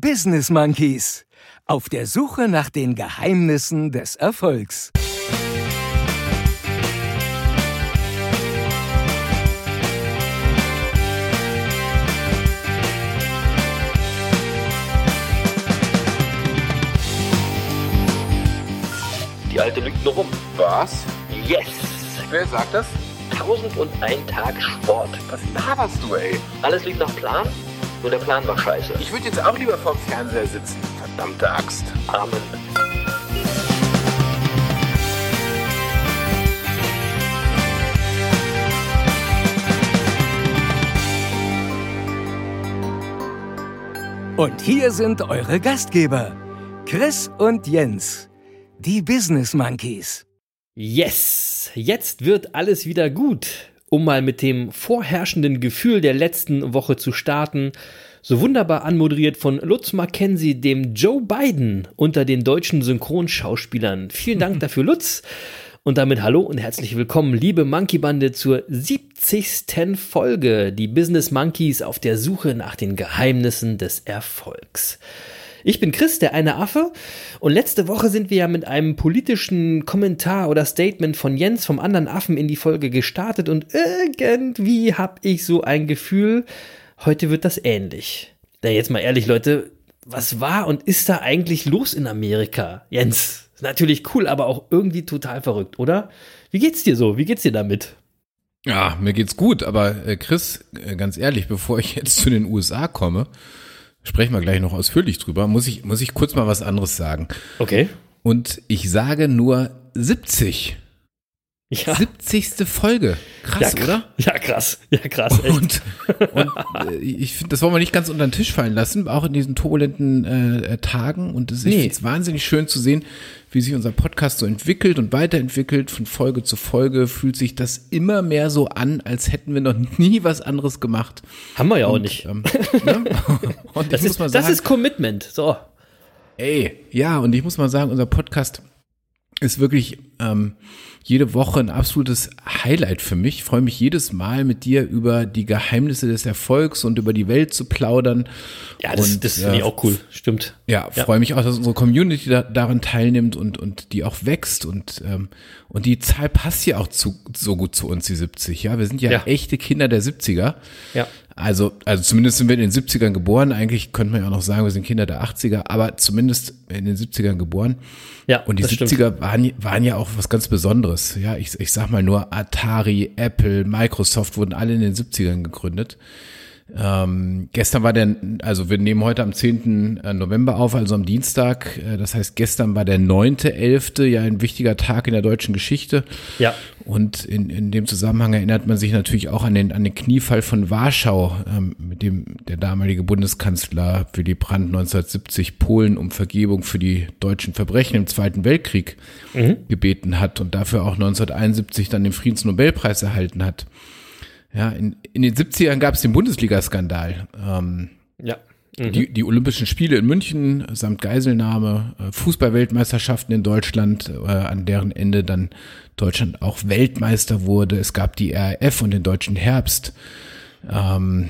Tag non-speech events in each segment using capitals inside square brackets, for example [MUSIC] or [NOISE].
Business Monkeys. Auf der Suche nach den Geheimnissen des Erfolgs. Die alte lügt nur rum. Was? Yes! Wer sagt das? 1001 Tag Sport. Was laberst du, ey? Alles lief nach Plan, nur der Plan war scheiße. Ich würde jetzt auch lieber vorm Fernseher sitzen. Verdammte Axt. Amen. Und hier sind eure Gastgeber, Chris und Jens, die Business Monkeys. Yes, jetzt wird alles wieder gut. Um mal mit dem vorherrschenden Gefühl der letzten Woche zu starten, so wunderbar anmoderiert von Lutz Mackenzie, dem Joe Biden unter den deutschen Synchronschauspielern. Vielen Dank [LAUGHS] dafür, Lutz. Und damit hallo und herzlich willkommen, liebe Monkey Bande, zur 70. Folge, die Business Monkeys auf der Suche nach den Geheimnissen des Erfolgs. Ich bin Chris, der eine Affe, und letzte Woche sind wir ja mit einem politischen Kommentar oder Statement von Jens vom anderen Affen in die Folge gestartet und irgendwie habe ich so ein Gefühl, heute wird das ähnlich. Da jetzt mal ehrlich, Leute, was war und ist da eigentlich los in Amerika? Jens, natürlich cool, aber auch irgendwie total verrückt, oder? Wie geht's dir so? Wie geht's dir damit? Ja, mir geht's gut, aber äh, Chris, äh, ganz ehrlich, bevor ich jetzt zu den USA komme, sprechen wir gleich noch ausführlich drüber, muss ich, muss ich kurz mal was anderes sagen. Okay. Und ich sage nur 70. Ja. 70. Folge. Krass, ja, oder? Ja, krass. Ja, krass. Echt. Und, und äh, ich finde, das wollen wir nicht ganz unter den Tisch fallen lassen, auch in diesen turbulenten äh, Tagen. Und es, ich Nee. finde es wahnsinnig schön zu sehen, wie sich unser Podcast so entwickelt und weiterentwickelt. Von Folge zu Folge fühlt sich das immer mehr so an, als hätten wir noch nie was anderes gemacht. Haben wir ja auch Und, nicht. Ähm, ne? [LAUGHS] Das ist, mal das sagen, ist Commitment. So. Ey, ja, und ich muss mal sagen, unser Podcast ist wirklich ähm, jede Woche ein absolutes Highlight für mich. Ich freue mich jedes Mal mit dir über die Geheimnisse des Erfolgs und über die Welt zu plaudern. Ja, das, Und, das finde ich äh, auch cool. Stimmt. Ja, Ja. freue mich auch, dass unsere Community da, daran teilnimmt und, und die auch wächst und, ähm, und die Zahl passt ja auch zu, so gut zu uns, die 70. Ja, wir sind ja, Ja. echte Kinder der 70er. Ja. Also, also zumindest sind wir in den 70ern geboren. Eigentlich könnte man ja auch noch sagen, wir sind Kinder der 80er, aber zumindest in den 70ern geboren. Ja, Und die das 70er waren, waren ja auch was ganz Besonderes. Ja, ich, ich sag mal nur Atari, Apple, Microsoft wurden alle in den 70ern gegründet. Ähm, gestern war der, also wir nehmen heute am 10. November auf, also am Dienstag. Äh, Das heißt, gestern war der 9.11., ja ein wichtiger Tag in der deutschen Geschichte. Ja. Und in, in dem Zusammenhang erinnert man sich natürlich auch an den, an den Kniefall von Warschau, ähm, mit dem der damalige Bundeskanzler Willy Brandt 1970 Polen um Vergebung für die deutschen Verbrechen im Zweiten Weltkrieg gebeten hat und dafür auch 1971 dann den Friedensnobelpreis erhalten hat. Ja, in, in den 70ern gab es den Bundesliga-Skandal. Ähm, Ja. die, die Olympischen Spiele in München samt Geiselnahme, äh, Fußballweltmeisterschaften in Deutschland, äh, an deren Ende dann Deutschland auch Weltmeister wurde. Es gab die RAF und den Deutschen Herbst. Ähm,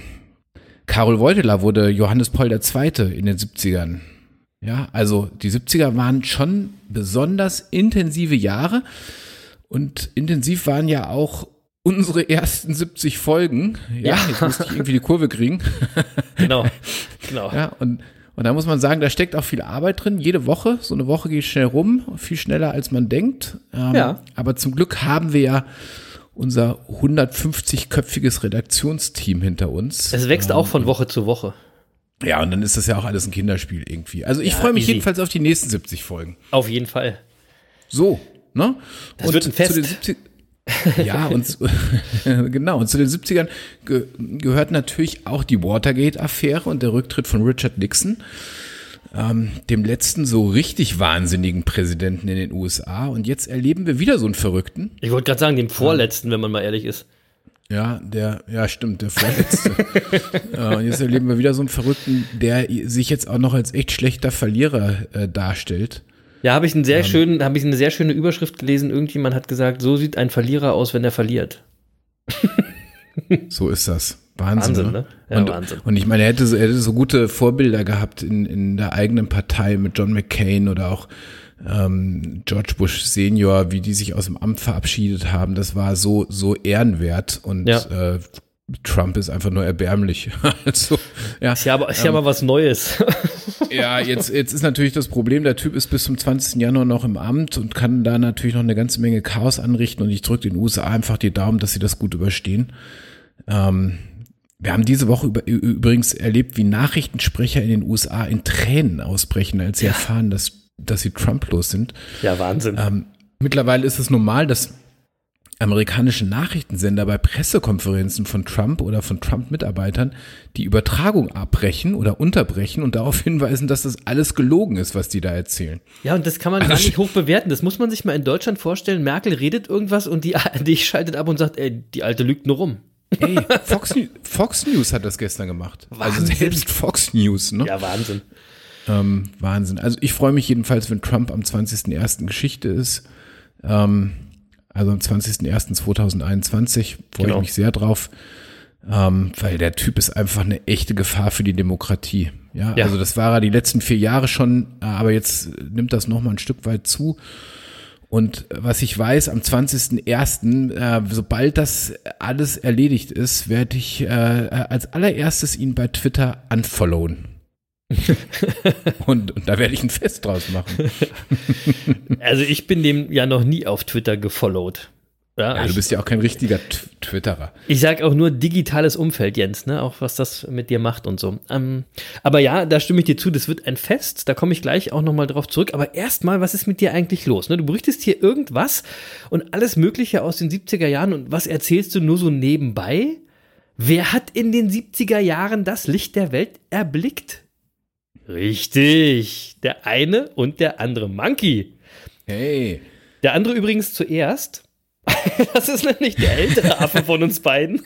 Karol Wojtyla wurde Johannes Paul II. in den 70ern. Ja, also die 70er waren schon besonders intensive Jahre und intensiv waren ja auch unsere ersten 70 Folgen. Ja, Ja. jetzt musste ich irgendwie die Kurve kriegen. [LAUGHS] Genau. Genau. Ja, und, und da muss man sagen, da steckt auch viel Arbeit drin. Jede Woche, so eine Woche geht schnell rum, viel schneller als man denkt. Ähm, Ja. Aber zum Glück haben wir ja unser 150-köpfiges Redaktionsteam hinter uns. Es wächst auch von Woche zu Woche. Ja, und dann ist das ja auch alles ein Kinderspiel irgendwie. Also ich Ja, freue mich easy. jedenfalls auf die nächsten 70 Folgen. Auf jeden Fall. So, ne? Das wird ein Fest. Zu den 70 [LAUGHS] ja, und [LAUGHS] genau, und zu den 70ern ge gehört natürlich auch die Watergate-Affäre und der Rücktritt von Richard Nixon, ähm, dem letzten so richtig wahnsinnigen Präsidenten in den USA. Und jetzt erleben wir wieder so einen Verrückten. Ich wollte gerade sagen, dem vorletzten, wenn man mal ehrlich ist. Ja, der, ja, stimmt, der vorletzte. [LAUGHS] äh, und jetzt erleben wir wieder so einen Verrückten, der sich jetzt auch noch als echt schlechter Verlierer äh, darstellt. Ja, habe ich einen sehr schönen, habe ich eine sehr schöne Überschrift gelesen. Irgendjemand hat gesagt, so sieht ein Verlierer aus, wenn er verliert. So ist das. Wahnsinn, Wahnsinn, ne? ne? Ja, und, Wahnsinn. und ich meine, er hätte, so- er hätte so gute Vorbilder gehabt in, in der eigenen Partei mit John McCain oder auch ähm, George Bush Senior, wie die sich aus dem Amt verabschiedet haben. Das war so, so ehrenwert und Ja. äh, Trump ist einfach nur erbärmlich. [LAUGHS] also, ja. Ist ja aber, ist ja mal was Neues. [LAUGHS] Ja, jetzt, jetzt ist natürlich das Problem, der Typ ist bis zum 20. Januar noch im Amt und kann da natürlich noch eine ganze Menge Chaos anrichten und ich drücke den USA einfach die Daumen, dass sie das gut überstehen. Ähm, wir haben diese Woche über, übrigens erlebt, wie Nachrichtensprecher in den USA in Tränen ausbrechen, als sie erfahren, dass, dass sie Trump los sind. ja, Wahnsinn. Ähm, mittlerweile ist es normal, dass amerikanische Nachrichtensender bei Pressekonferenzen von Trump oder von Trump-Mitarbeitern die Übertragung abbrechen oder unterbrechen und darauf [LAUGHS] hinweisen, dass das alles gelogen ist, was die da erzählen. Ja, und das kann man [LAUGHS] gar nicht hoch bewerten. Das muss man sich mal in Deutschland vorstellen. Merkel redet irgendwas und die, [LAUGHS] die schaltet ab und sagt, ey, die Alte lügt nur rum. Ey, Fox, Fox News hat das gestern gemacht. Also Wahnsinn. selbst Fox News, ne? Ja, Wahnsinn. Ähm, Wahnsinn. Also ich freue mich jedenfalls, wenn Trump am 20.01. Geschichte ist. Ähm, also am 20.01.2021 freue Genau. ich mich sehr drauf. Ähm, weil der Typ ist einfach eine echte Gefahr für die Demokratie. Ja, Ja. also das war er die letzten vier Jahre schon, aber jetzt nimmt das nochmal ein Stück weit zu. Und was ich weiß, am 20.01., äh, sobald das alles erledigt ist, werde ich äh, als allererstes ihn bei Twitter unfollowen. [LAUGHS] und, und da werde ich ein Fest draus machen. Also ich bin dem ja noch nie auf Twitter gefollowt. Ja, Ja, ich, du bist ja auch kein richtiger T Twitterer. ich sag auch nur digitales Umfeld, Jens, ne? Auch was das mit dir macht und so. Ähm, aber ja, da stimme ich dir zu, das wird ein Fest, da komme ich gleich auch nochmal drauf zurück. Aber erstmal, was ist mit dir eigentlich los? Ne? Du berichtest hier irgendwas und alles Mögliche aus den 70er Jahren und was erzählst du nur so nebenbei? Wer hat in den 70er Jahren das Licht der Welt erblickt? Richtig, der eine und der andere Monkey. Hey, Der andere übrigens zuerst. [LAUGHS] Das ist nämlich der ältere Affe von uns beiden.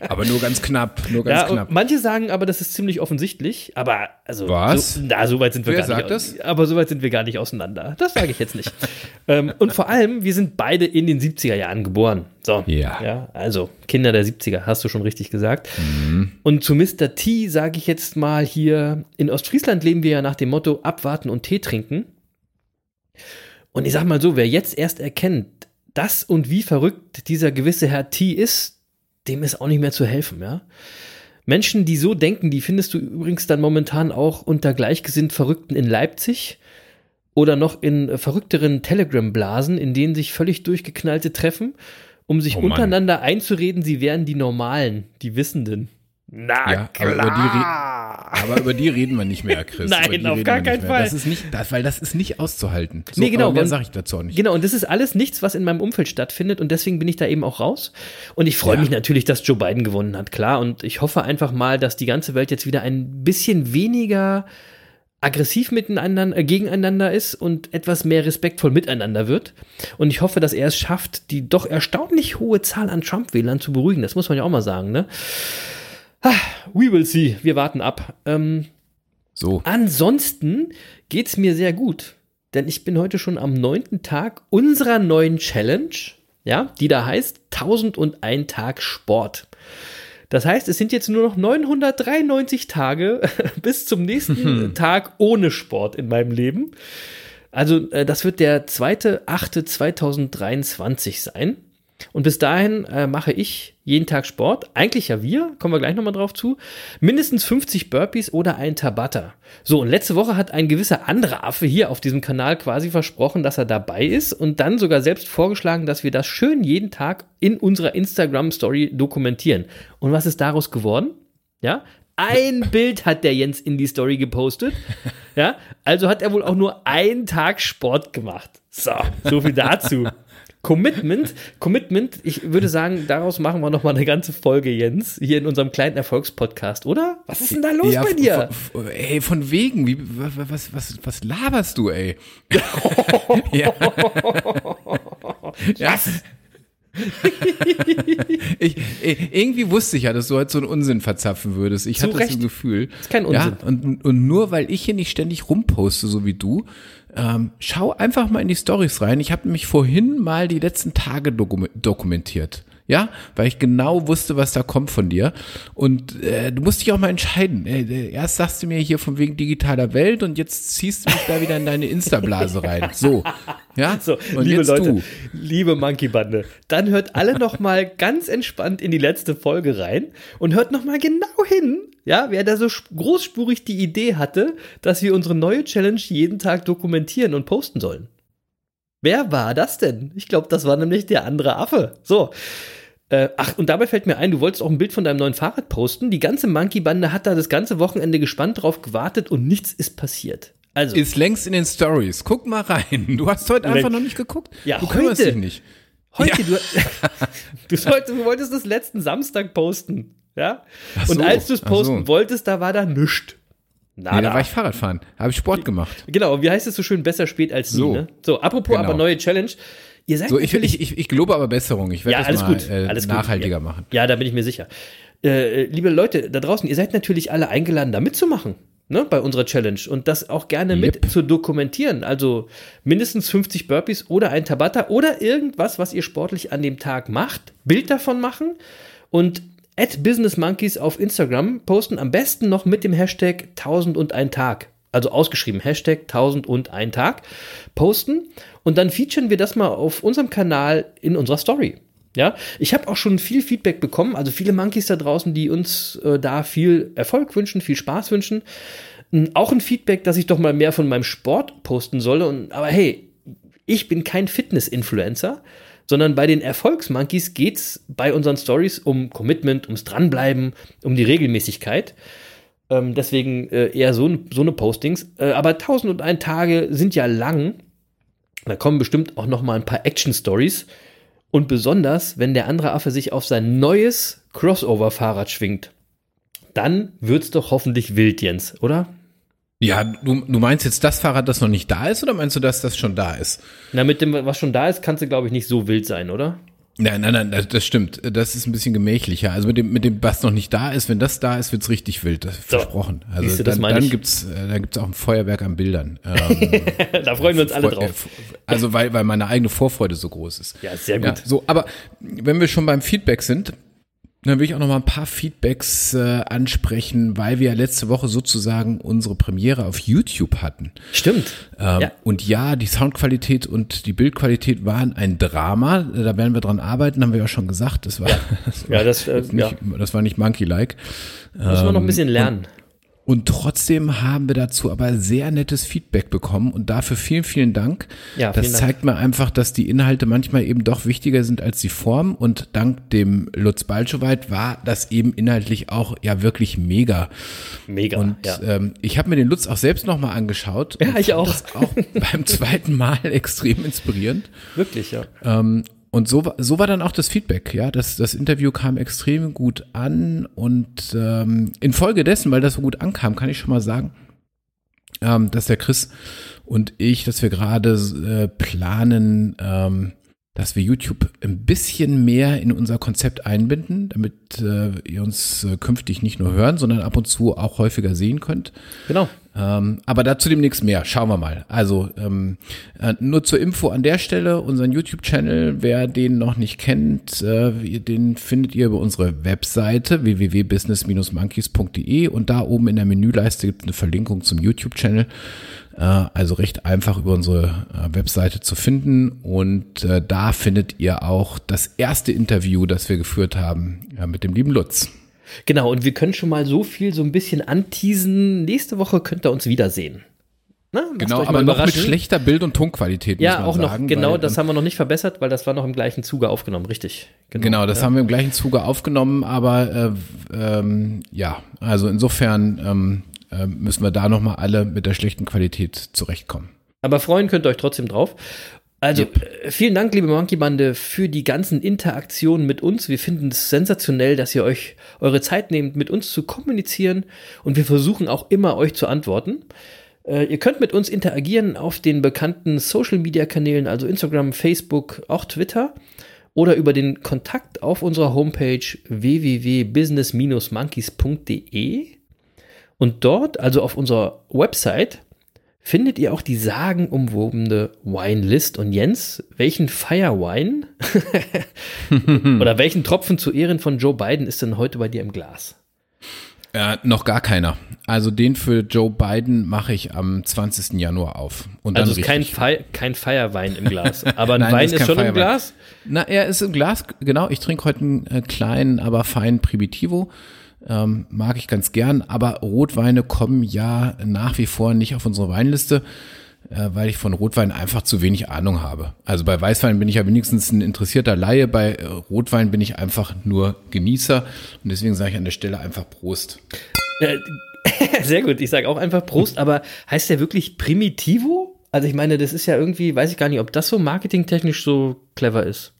aber nur ganz knapp, nur ganz Ja, knapp. manche sagen aber, das ist ziemlich offensichtlich. Aber also, Was? So, na, so weit sind wir Wer gar sagt nicht. das? Aber so weit sind wir gar nicht auseinander. Das sage ich jetzt nicht. ähm, und vor allem, wir sind beide in den 70er Jahren geboren. So. Ja. Ja, also Kinder der 70er, hast du schon richtig gesagt. Mhm. Und zu Mr. T sage ich jetzt mal hier, in Ostfriesland leben wir ja nach dem Motto abwarten und Tee trinken. Und ich sag mal so, wer jetzt erst erkennt, dass und wie verrückt dieser gewisse Herr T ist, dem ist auch nicht mehr zu helfen, ja. Menschen, die so denken, die findest du übrigens dann momentan auch unter gleichgesinnt Verrückten in Leipzig oder noch in äh, verrückteren Telegram-Blasen, in denen sich völlig durchgeknallte treffen, um sich Oh untereinander einzureden, sie wären die Normalen, die Wissenden. Na Ja, aber über, die, re- aber über die reden wir nicht mehr, Chris. Nein, Über die auf reden gar keinen. Fall. Das ist nicht, das, weil das ist nicht auszuhalten. So, Nee, genau, aber mehr sage ich dazu auch nicht. Genau, und das ist alles nichts, was in meinem Umfeld stattfindet und deswegen bin ich da eben auch raus. Und ich freue Ja. mich natürlich, dass Joe Biden gewonnen hat, klar. Und ich hoffe einfach mal, dass die ganze Welt jetzt wieder ein bisschen weniger aggressiv miteinander, äh, gegeneinander ist und etwas mehr respektvoll miteinander wird. Und ich hoffe, dass er es schafft, die doch erstaunlich hohe Zahl an Trump-Wählern zu beruhigen. Das muss man ja auch mal sagen, ne? Ah, We will see. Wir warten ab. Ähm, So. Ansonsten geht's mir sehr gut, denn ich bin heute schon am neunten Tag unserer neuen Challenge, ja, die da heißt 1001 Tag Sport. Das heißt, es sind jetzt nur noch 993 Tage [LAUGHS] bis zum nächsten Tag ohne Sport in meinem Leben. Also, äh, das wird der 2.8.2023 sein. Und bis dahin äh, mache ich jeden Tag Sport. Eigentlich ja wir, kommen wir gleich nochmal drauf zu. Mindestens 50 Burpees oder ein Tabata. So, und letzte Woche hat ein gewisser anderer Affe hier auf diesem Kanal quasi versprochen, dass er dabei ist und dann sogar selbst vorgeschlagen, dass wir das schön jeden Tag in unserer Instagram-Story dokumentieren. Und was ist daraus geworden? Ja, ein [LAUGHS] Bild hat der Jens in die Story gepostet. Ja, also hat er wohl auch nur einen Tag Sport gemacht. So, so viel dazu. [LAUGHS] Commitment, Commitment, ich würde sagen, daraus machen wir noch mal eine ganze Folge, Jens, hier in unserem kleinen Erfolgspodcast, oder? Was ist denn da los Ja, bei dir? Ey, von wegen, wie, was, was, was laberst du, ey? [LAUGHS] ja. ja. [LAUGHS] ich, irgendwie wusste ich ja, dass du heute so einen Unsinn verzapfen würdest. Ich Zu hatte das Recht. im Gefühl. Ist kein Unsinn. Ja, und, und nur weil ich hier nicht ständig rumposte, so wie du, ähm, schau einfach mal in die Stories rein. Ich habe nämlich vorhin mal die letzten Tage dokum dokumentiert. Ja, weil ich genau wusste, was da kommt von dir. Und äh, du musst dich auch mal entscheiden. Äh, erst sagst du mir hier von wegen digitaler Welt und jetzt ziehst du mich da wieder in deine Insta-Blase rein. So. Ja, [LAUGHS] So, und liebe jetzt Leute, du. liebe Monkey Bande, dann hört alle noch mal ganz entspannt in die letzte Folge rein und hört noch mal genau hin, ja, wer da so sp- großspurig die Idee hatte, dass wir unsere neue Challenge jeden Tag dokumentieren und posten sollen. Wer war das denn? Ich glaube, das war nämlich der andere Affe. So. Äh, ach, und dabei fällt mir ein, du wolltest auch ein Bild von deinem neuen Fahrrad posten. Die ganze Monkey-Bande hat da das ganze Wochenende gespannt drauf gewartet und nichts ist passiert. Also, Ist längst in den Stories. Guck mal rein. Du hast heute einfach noch nicht geguckt. Ja, du kümmerst heute. dich nicht. Heute, du, [LAUGHS] du, solltest, du wolltest das letzten Samstag posten. Ja? Ach Und so, als du es posten so. wolltest, da war da nichts. Nada. Nee, da war ich Fahrradfahren. Habe ich Sport gemacht. genau, wie heißt es so schön, besser spät als nie. So. Ne? So, apropos Genau. aber neue Challenge. Ihr seid So, ich, natürlich, ich, ich, ich gelobe aber Besserung. Ich werde ja, das alles mal gut, äh, alles gut. nachhaltiger ja. machen. Ja, da bin ich mir sicher. Äh, liebe Leute da draußen, ihr seid natürlich alle eingeladen, da mitzumachen. Ne, bei unserer Challenge und das auch gerne mit Yep. zu dokumentieren. Also mindestens 50 Burpees oder ein Tabata oder irgendwas, was ihr sportlich an dem Tag macht. Bild davon machen und at Business Monkeys auf Instagram posten. Am besten noch mit dem Hashtag 1001 Tag. Also ausgeschrieben, Hashtag 1001 Tag posten und dann featuren wir das mal auf unserem Kanal in unserer Story. Ja, ich habe auch schon viel Feedback bekommen, also viele Monkeys da draußen, die uns äh, da viel Erfolg wünschen, viel Spaß wünschen. Ähm, Auch ein Feedback, dass ich doch mal mehr von meinem Sport posten solle. Und, aber hey, ich bin kein Fitness-Influencer, sondern bei den Erfolgsmonkeys geht's bei unseren Stories um Commitment, ums Dranbleiben, um die Regelmäßigkeit. Ähm, deswegen äh, eher so, so eine Postings. Äh, aber 1001 Tage sind ja lang. Da kommen bestimmt auch noch mal ein paar Action-Stories. Und besonders, wenn der andere Affe sich auf sein neues Crossover-Fahrrad schwingt. Dann wird's doch hoffentlich wild, Jens, oder? Ja, du, du meinst jetzt das Fahrrad, das noch nicht da ist, oder meinst du, dass das schon da ist? Na, mit dem, was schon da ist, kannst du, glaube ich, nicht so wild sein, oder? Nein, nein, nein, das, stimmt. Das ist ein bisschen gemächlicher. Also mit dem, mit dem, was noch nicht da ist, wenn das da ist, wird's richtig wild. Das ist versprochen. Also siehst du, das dann, dann gibt's, äh, dann gibt's auch ein Feuerwerk an Bildern. [LAUGHS] Ähm, da freuen wir uns alle Vor- äh, drauf. Also weil, weil meine eigene Vorfreude so groß ist. Ja, sehr Ja, gut. so, aber wenn wir schon beim Feedback sind, dann will ich auch noch mal ein paar Feedbacks äh, ansprechen, weil wir ja letzte Woche sozusagen unsere Premiere auf YouTube hatten. Stimmt. Ähm, Ja. Und ja, die Soundqualität und die Bildqualität waren ein Drama. Da werden wir dran arbeiten, haben wir ja schon gesagt. Das war, [LAUGHS] das war, Ja, das, äh, nicht, das war nicht Monkey-like. Müssen wir noch ein bisschen lernen. Und trotzdem haben wir dazu aber sehr nettes Feedback bekommen und dafür vielen, vielen Dank. Ja, das vielen Dank. zeigt mir einfach, dass die Inhalte manchmal eben doch wichtiger sind als die Form und dank dem Lutz Balschowait war das eben inhaltlich auch ja wirklich mega. Mega. Und ja. ähm, ich habe mir den Lutz auch selbst nochmal angeschaut. Ja, und ich auch. Das auch [LAUGHS] beim zweiten Mal [LAUGHS] extrem inspirierend. Wirklich, ja. Ähm, und so, war- so war dann auch das Feedback, ja. Das, das Interview kam extrem gut an und ähm, infolgedessen, weil das so gut ankam, kann ich schon mal sagen, ähm, dass der Chris und ich, dass wir gerade äh, planen, ähm, dass wir YouTube ein bisschen mehr in unser Konzept einbinden, damit äh, ihr uns äh, künftig nicht nur hören, sondern ab und zu auch häufiger sehen könnt. Genau. Ähm, aber dazu demnächst mehr. Schauen wir mal. Also ähm, äh, nur zur Info an der Stelle, unseren YouTube-Channel, wer den noch nicht kennt, äh, den findet ihr über unsere Webseite www.business-monkeys.de und da oben in der Menüleiste gibt es eine Verlinkung zum YouTube-Channel. Äh, also recht einfach über unsere äh, Webseite zu finden und äh, da findet ihr auch das erste Interview, das wir geführt haben ja, mit dem lieben Lutz. Genau, und wir können schon mal so viel so ein bisschen anteasen. Nächste Woche könnt ihr uns wiedersehen. Na, Genau, aber noch mit schlechter Bild- und Tonqualität, muss Ja, auch sagen. noch, genau, weil, das haben wir noch nicht verbessert, weil das war noch im gleichen Zuge aufgenommen, richtig. Genau, das haben wir im gleichen Zuge aufgenommen, aber äh, ähm, ja, also insofern ähm, äh, müssen wir da nochmal alle mit der schlechten Qualität zurechtkommen. Aber freuen könnt ihr euch trotzdem drauf. Also, äh, vielen Dank, liebe Monkey Bande, für die ganzen Interaktionen mit uns. Wir finden es sensationell, dass ihr euch eure Zeit nehmt, mit uns zu kommunizieren. Und wir versuchen auch immer, euch zu antworten. Äh, ihr könnt mit uns interagieren auf den bekannten Social Media Kanälen, also Instagram, Facebook, auch Twitter. Oder über den Kontakt auf unserer Homepage www.business-monkeys.de. Und dort, also auf unserer Website, Findet ihr auch die sagenumwobene Wine-List? Und Jens, welchen Firewine [LAUGHS] oder welchen Tropfen zu Ehren von Joe Biden ist denn heute bei dir im Glas? Äh, noch gar keiner. Also den für Joe Biden mache ich am 20. Januar auf. Und dann Also ist kein. Fi kein Feierwein im Glas, [LAUGHS] aber ein Nein, Wein ist ist schon im Feierwein. Glas? Na, er ist im Glas, genau. Ich trinke heute einen äh, kleinen, aber feinen Primitivo. Ähm, mag ich ganz gern, aber Rotweine kommen ja nach wie vor nicht auf unsere Weinliste, äh, weil ich von Rotwein einfach zu wenig Ahnung habe. Also bei Weißwein bin ich ja wenigstens ein interessierter Laie, bei äh, Rotwein bin ich einfach nur Genießer und deswegen sage ich an der Stelle einfach Prost. [LAUGHS] Sehr gut, ich sage auch einfach Prost, aber heißt der wirklich Primitivo? Also ich meine, das ist ja irgendwie, weiß ich gar nicht, ob das so marketingtechnisch so clever ist.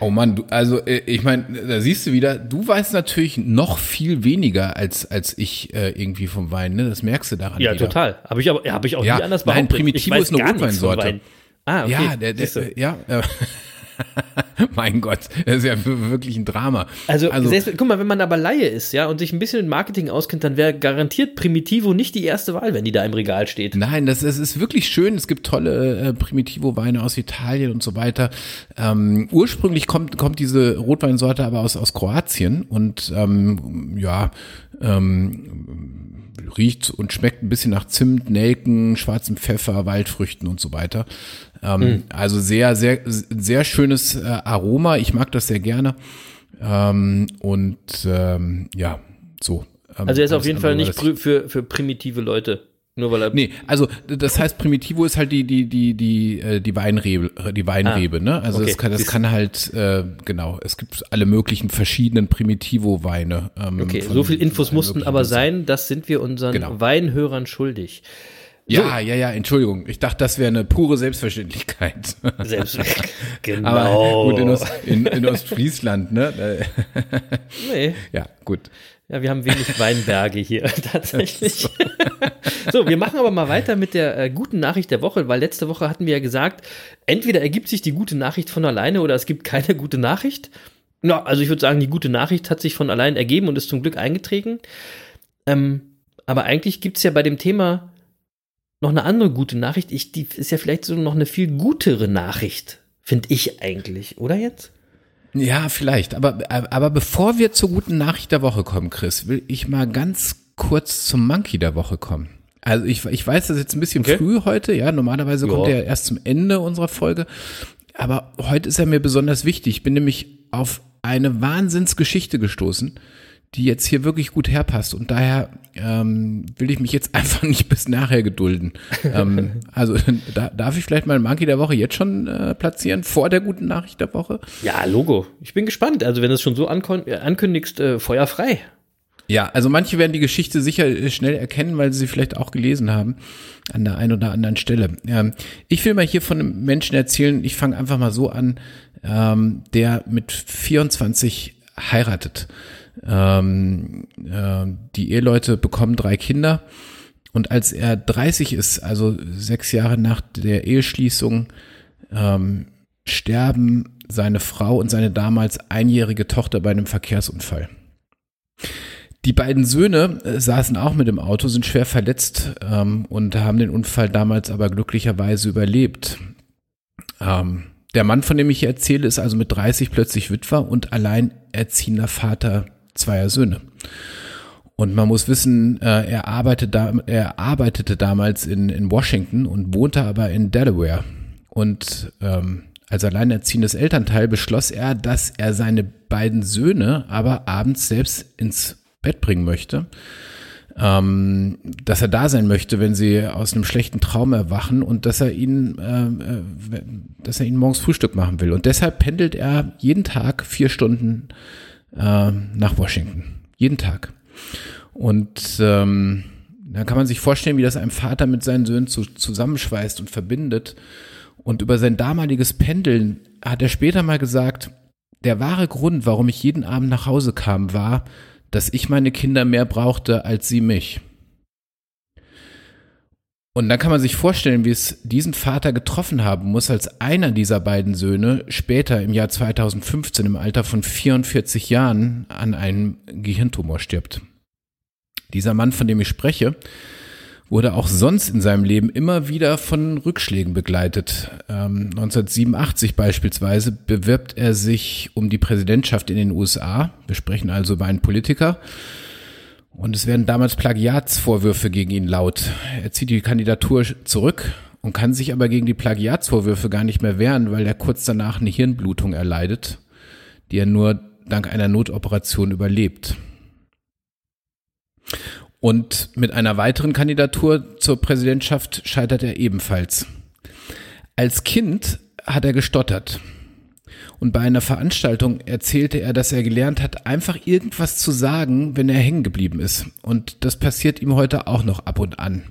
Oh Mann, du, also äh, ich meine, da siehst du wieder, du weißt natürlich noch viel weniger als als ich äh, irgendwie vom Wein, ne? Das merkst du daran Ja, wieder. total. Habe ich aber habe ich auch Ja, nie anders nein, behauptet. Primitivo ich weiß ist eine Rotweinsorte. Wein. Ah, okay. Ja, der, der, ja. Äh, [LAUGHS] mein Gott, das ist ja wirklich ein Drama. Also, selbst, guck mal, wenn man aber Laie ist, ja, und sich ein bisschen mit Marketing auskennt, dann wäre garantiert Primitivo nicht die erste Wahl, wenn die da im Regal steht. Nein, das, das ist wirklich schön. Es gibt tolle äh, Primitivo-Weine aus Italien und so weiter. Ähm, ursprünglich kommt, kommt diese Rotweinsorte aber aus, aus Kroatien und ähm, ja, ähm, riecht und schmeckt ein bisschen nach Zimt, Nelken, schwarzem Pfeffer, Waldfrüchten und so weiter. Ähm, Also sehr, sehr, sehr schönes äh, Aroma. Ich mag das sehr gerne. Ähm, und ähm, ja, so. Ähm, Also er ist auf jeden Fall nicht für, für primitive Leute. Nur weil er. Nee, also das heißt Primitivo ist halt die die die die äh, die Weinrebe die Weinrebe, ne? Also Ah, okay. das kann das kann halt äh, genau, es gibt alle möglichen verschiedenen Primitivo Weine. Ähm, Okay, so viel Infos mussten aber sein, das sind wir unseren Genau. Weinhörern schuldig. Ja, ja, ja, Entschuldigung. Ich dachte, das wäre eine pure Selbstverständlichkeit. Selbst. [LAUGHS] genau. Aber gut, in, Ost, in, in Ostfriesland, ne? [LAUGHS] Nee. Ja, gut. Ja, wir haben wenig Weinberge hier [LAUGHS] tatsächlich. so, wir machen aber mal weiter mit der äh, guten Nachricht der Woche, weil letzte Woche hatten wir ja gesagt, entweder ergibt sich die gute Nachricht von alleine oder es gibt keine gute Nachricht. Ja, also ich würde sagen, die gute Nachricht hat sich von allein ergeben und ist zum Glück eingetreten. Ähm, aber eigentlich gibt es ja bei dem Thema noch eine andere gute Nachricht. Ich, die ist ja vielleicht so noch eine viel gutere Nachricht, finde ich eigentlich, oder jetzt? Ja, vielleicht. Aber, aber bevor wir zur guten Nachricht der Woche kommen, Chris, will ich mal ganz kurz zum Monkey der Woche kommen. Also ich, ich weiß, das ist jetzt ein bisschen Okay. früh heute. Ja, normalerweise Ja. kommt er erst zum Ende unserer Folge. Aber heute ist er mir besonders wichtig. Ich bin nämlich auf eine Wahnsinnsgeschichte gestoßen, die jetzt hier wirklich gut herpasst. Und daher ähm, will ich mich jetzt [LAUGHS] einfach nicht bis nachher gedulden. ähm, [LAUGHS] also da, darf ich vielleicht mal einen Monkey der Woche jetzt schon äh, platzieren, vor der guten Nachricht der Woche? Ja, Logo. Ich bin gespannt. Also wenn du es schon so äh, ankündigst, äh, Feuer frei. Ja, also manche werden die Geschichte sicher äh, schnell erkennen, weil sie vielleicht auch gelesen haben an der einen oder anderen Stelle. Ähm, ich will mal hier von einem Menschen erzählen, ich fange einfach mal so an, ähm, der mit 24 heiratet. Ähm, äh, die Eheleute bekommen drei Kinder und als er 30 ist, also sechs Jahre nach der Eheschließung, ähm, sterben seine Frau und seine damals einjährige Tochter bei einem Verkehrsunfall. Die beiden Söhne äh, saßen auch mit im Auto, sind schwer verletzt ähm, und haben den Unfall damals aber glücklicherweise überlebt. Ähm, der Mann, von dem ich hier erzähle, ist also mit 30 plötzlich Witwer und alleinerziehender Vater zweier Söhne. Und man muss wissen, äh, er, arbeitet da, er arbeitete damals in, in Washington und wohnte aber in Delaware. Und ähm, als alleinerziehendes Elternteil beschloss er, dass er seine beiden Söhne aber abends selbst ins Bett bringen möchte. Ähm, dass er da sein möchte, wenn sie aus einem schlechten Traum erwachen und dass er ihnen, äh, äh, dass er ihnen morgens Frühstück machen will. Und deshalb pendelt er jeden Tag vier Stunden äh, nach Washington. Jeden Tag. Und ähm, da kann man sich vorstellen, wie das einem Vater mit seinen Söhnen zu, zusammenschweißt und verbindet. Und über sein damaliges Pendeln hat er später mal gesagt, der wahre Grund, warum ich jeden Abend nach Hause kam, war, dass ich meine Kinder mehr brauchte als sie mich. Und dann kann man sich vorstellen, wie es diesen Vater getroffen haben muss, als einer dieser beiden Söhne später im Jahr 2015 im Alter von 44 Jahren an einem Gehirntumor stirbt. Dieser Mann, von dem ich spreche, wurde auch sonst in seinem Leben immer wieder von Rückschlägen begleitet. Ähm, 1987 beispielsweise bewirbt er sich um die Präsidentschaft in den USA. Wir sprechen also über einen Politiker. Und es werden damals Plagiatsvorwürfe gegen ihn laut. Er zieht die Kandidatur zurück und kann sich aber gegen die Plagiatsvorwürfe gar nicht mehr wehren, weil er kurz danach eine Hirnblutung erleidet, die er nur dank einer Notoperation überlebt. Und mit einer weiteren Kandidatur zur Präsidentschaft scheitert er ebenfalls. Als Kind hat er gestottert. Und bei einer Veranstaltung erzählte er, dass er gelernt hat, einfach irgendwas zu sagen, wenn er hängen geblieben ist. Und das passiert ihm heute auch noch ab und an.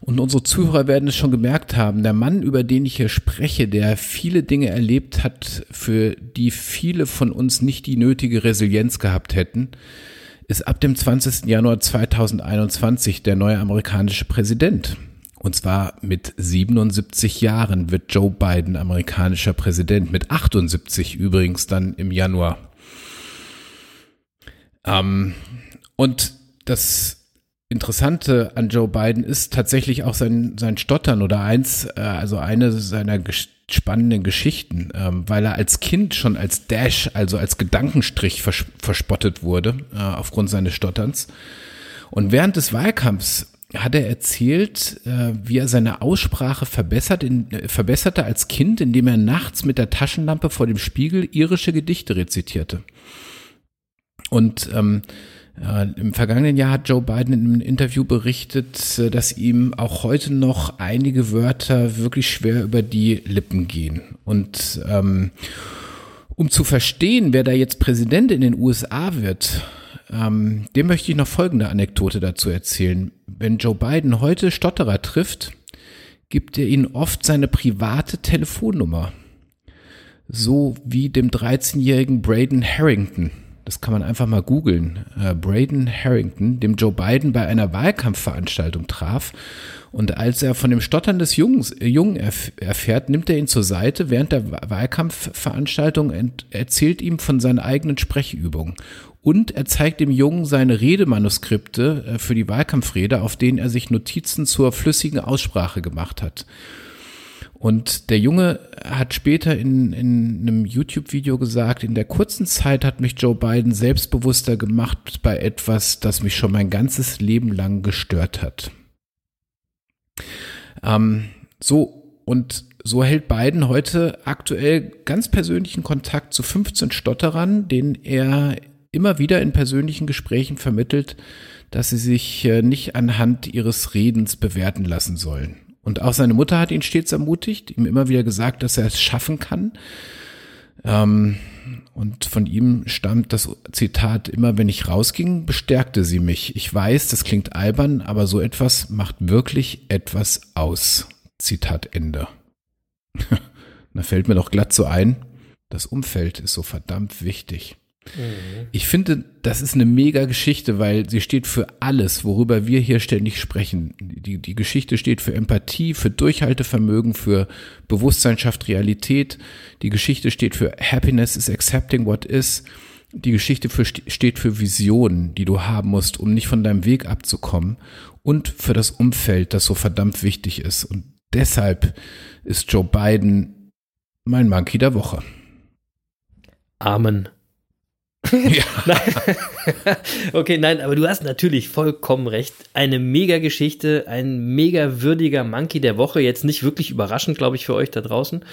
Und unsere Zuhörer werden es schon gemerkt haben, der Mann, über den ich hier spreche, der viele Dinge erlebt hat, für die viele von uns nicht die nötige Resilienz gehabt hätten, ist ab dem 20. Januar 2021 der neue amerikanische Präsident. Und zwar mit 77 Jahren wird Joe Biden amerikanischer Präsident, mit 78 übrigens dann im Januar. Ähm, und das Interessante an Joe Biden ist tatsächlich auch sein, sein Stottern oder eins, äh, also eine seiner spannenden Geschichten, ähm, weil er als Kind schon als Dash, also als Gedankenstrich vers verspottet wurde äh, aufgrund seines Stotterns. Und während des Wahlkampfs hat er erzählt, äh, wie er seine Aussprache verbessert in, äh, verbesserte als Kind, indem er nachts mit der Taschenlampe vor dem Spiegel irische Gedichte rezitierte. Und ähm, äh, Im vergangenen Jahr hat Joe Biden in einem Interview berichtet, äh, dass ihm auch heute noch einige Wörter wirklich schwer über die Lippen gehen. Und ähm, um zu verstehen, wer da jetzt Präsident in den USA wird, ähm, dem möchte ich noch folgende Anekdote dazu erzählen. Wenn Joe Biden heute Stotterer trifft, gibt er ihnen oft seine private Telefonnummer. So wie dem 13-jährigen Braden Harrington das kann man einfach mal googeln, äh, Braden Harrington, dem Joe Biden bei einer Wahlkampfveranstaltung traf. Und als er von dem Stottern des Jungs, äh, Jungen erf erfährt, nimmt er ihn zur Seite während der Wahlkampfveranstaltung und erzählt ihm von seinen eigenen Sprechübungen. Und er zeigt dem Jungen seine Redemanuskripte äh, für die Wahlkampfrede, auf denen er sich Notizen zur flüssigen Aussprache gemacht hat. Und der Junge hat später in, in einem YouTube-Video gesagt, in der kurzen Zeit hat mich Joe Biden selbstbewusster gemacht bei etwas, das mich schon mein ganzes Leben lang gestört hat. Ähm, so, und so hält Biden heute aktuell ganz persönlichen Kontakt zu 15 Stotterern, denen er immer wieder in persönlichen Gesprächen vermittelt, dass sie sich äh, nicht anhand ihres Redens bewerten lassen sollen. Und auch seine Mutter hat ihn stets ermutigt, ihm immer wieder gesagt, dass er es schaffen kann. Ähm, und von ihm stammt das Zitat, immer wenn ich rausging, bestärkte sie mich. Ich weiß, das klingt albern, aber so etwas macht wirklich etwas aus. Zitat Ende. [LAUGHS] da fällt mir doch glatt so ein, das Umfeld ist so verdammt wichtig. Ich finde, das ist eine mega Geschichte, weil sie steht für alles, worüber wir hier ständig sprechen. Die, die Geschichte steht für Empathie, für Durchhaltevermögen, für Bewusstsein schafft Realität. Die Geschichte steht für Happiness is accepting what is. Die Geschichte für, steht für Visionen, die du haben musst, um nicht von deinem Weg abzukommen. Und für das Umfeld, das so verdammt wichtig ist. Und deshalb ist Joe Biden mein Monkey der Woche. Amen. Ja. [LAUGHS] okay, nein, aber du hast natürlich vollkommen recht. Eine mega Geschichte, ein mega würdiger Monkey der Woche. Jetzt nicht wirklich überraschend, glaube ich, für euch da draußen.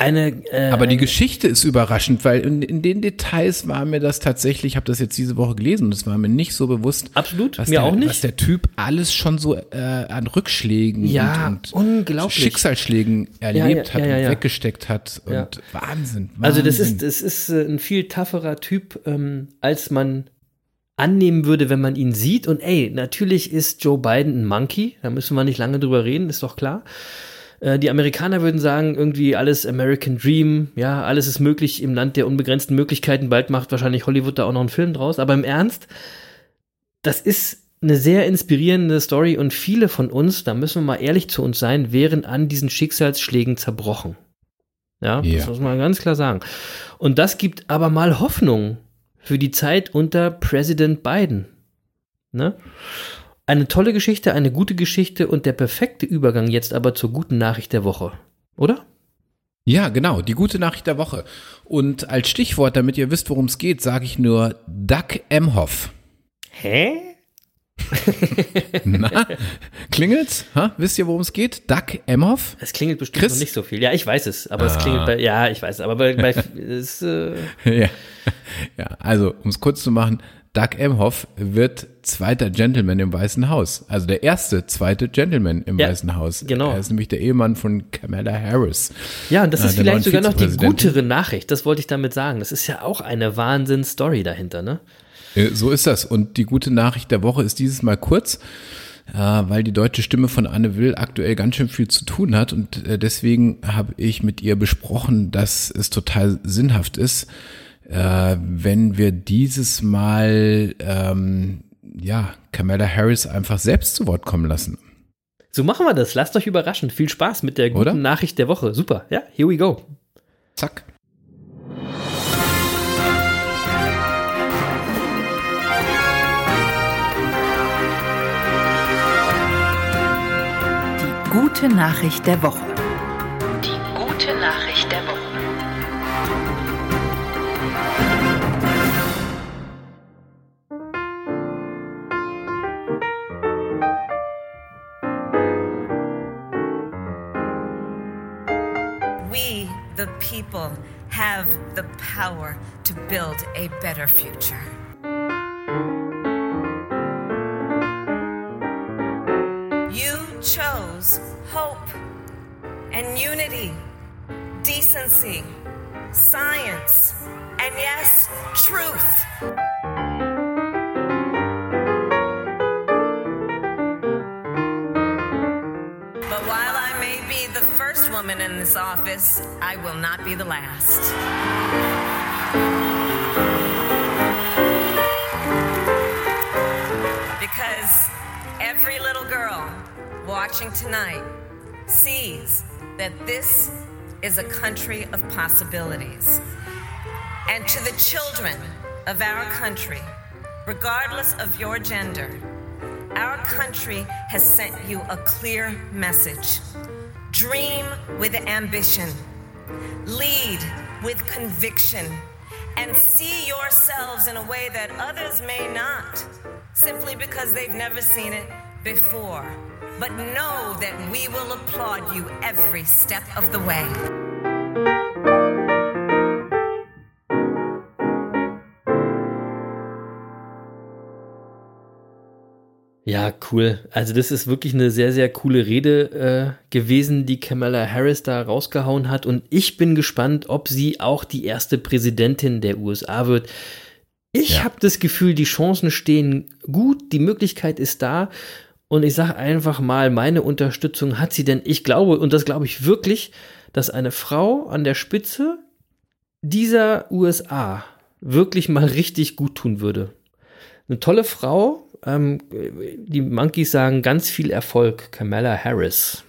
Eine, äh, Aber die Geschichte ist überraschend, weil in, in, den Details war mir das tatsächlich, ich habe das jetzt diese Woche gelesen und es war mir nicht so bewusst. Absolut, mir der, auch nicht. Was der Typ alles schon so äh, an Rückschlägen ja, und, und unglaublich. Schicksalsschlägen erlebt ja, ja, ja, hat und weggesteckt hat. Und Wahnsinn, Wahnsinn. Also das ist, das ist äh, ein viel tougherer Typ, ähm, als man annehmen würde, wenn man ihn sieht. Und ey, natürlich ist Joe Biden ein Monkey, da müssen wir nicht lange drüber reden, ist doch klar. Äh, die Amerikaner würden sagen, irgendwie alles American Dream, ja, alles ist möglich im Land der unbegrenzten Möglichkeiten. Bald macht wahrscheinlich Hollywood da auch noch einen Film draus. Aber im Ernst, das ist eine sehr inspirierende Story und viele von uns, da müssen wir mal ehrlich zu uns sein, wären an diesen Schicksalsschlägen zerbrochen. Ja, ja. das muss man ganz klar sagen. Und das gibt aber mal Hoffnung für die Zeit unter Präsident Biden. Ne? Eine tolle Geschichte, eine gute Geschichte und der perfekte Übergang jetzt aber zur guten Nachricht der Woche. Oder? Ja, genau, die gute Nachricht der Woche. Und als Stichwort, damit ihr wisst, worum es geht, sage ich nur Doug Emhoff. Hä? [LAUGHS] Na, klingelt's? Ha? Wisst ihr, worum es geht? Doug Emhoff? Es klingelt bestimmt Chris? noch nicht so viel. Ja, ich weiß es, aber es Ah. klingelt bei, ja, ich weiß es, aber bei, bei es, äh, [LAUGHS] ja. ja, also, um es kurz zu machen, Doug Emhoff wird zweiter Gentleman im Weißen Haus. Also der erste zweite Gentleman im Ja, Weißen Haus. genau. Er ist nämlich der Ehemann von Kamala Harris. ja, und das Ja, ist vielleicht sogar noch die gutere Nachricht. Das wollte ich damit sagen. Das ist ja auch eine Wahnsinn-Story dahinter, ne? Äh, So ist das. Und die gute Nachricht der Woche ist dieses Mal kurz, äh, weil die deutsche Stimme von Anne Will aktuell ganz schön viel zu tun hat. Und äh, deswegen habe ich mit ihr besprochen, dass es total sinnhaft ist, äh, wenn wir dieses Mal ähm, ja Kamala Harris einfach selbst zu Wort kommen lassen. So machen wir das. Lasst euch überraschen. Viel Spaß mit der guten Oder? Nachricht der Woche. Super. Ja, here we go. Zack. Die gute Nachricht der Woche. People, have the power to build a better future. You chose hope and unity, decency, science, and yes, truth. This office, I will not be the last. Because every little girl watching tonight sees that this is a country of possibilities. And to the children of our country, regardless of your gender, our country has sent you a clear message. Dream with ambition, lead with conviction, and see yourselves in a way that others may not, simply because they've never seen it before. But know that we will applaud you every step of the way. Ja, cool. Also das ist wirklich eine sehr, sehr coole Rede äh, gewesen, die Kamala Harris da rausgehauen hat. Und ich bin gespannt, ob sie auch die erste Präsidentin der USA wird. Ich Ja. habe das Gefühl, die Chancen stehen gut, die Möglichkeit ist da. Und ich sage einfach mal, meine Unterstützung hat sie, denn ich glaube, und das glaube ich wirklich, dass eine Frau an der Spitze dieser USA wirklich mal richtig gut tun würde. Eine tolle Frau. Ähm, die Monkeys sagen ganz viel Erfolg, Kamala Harris.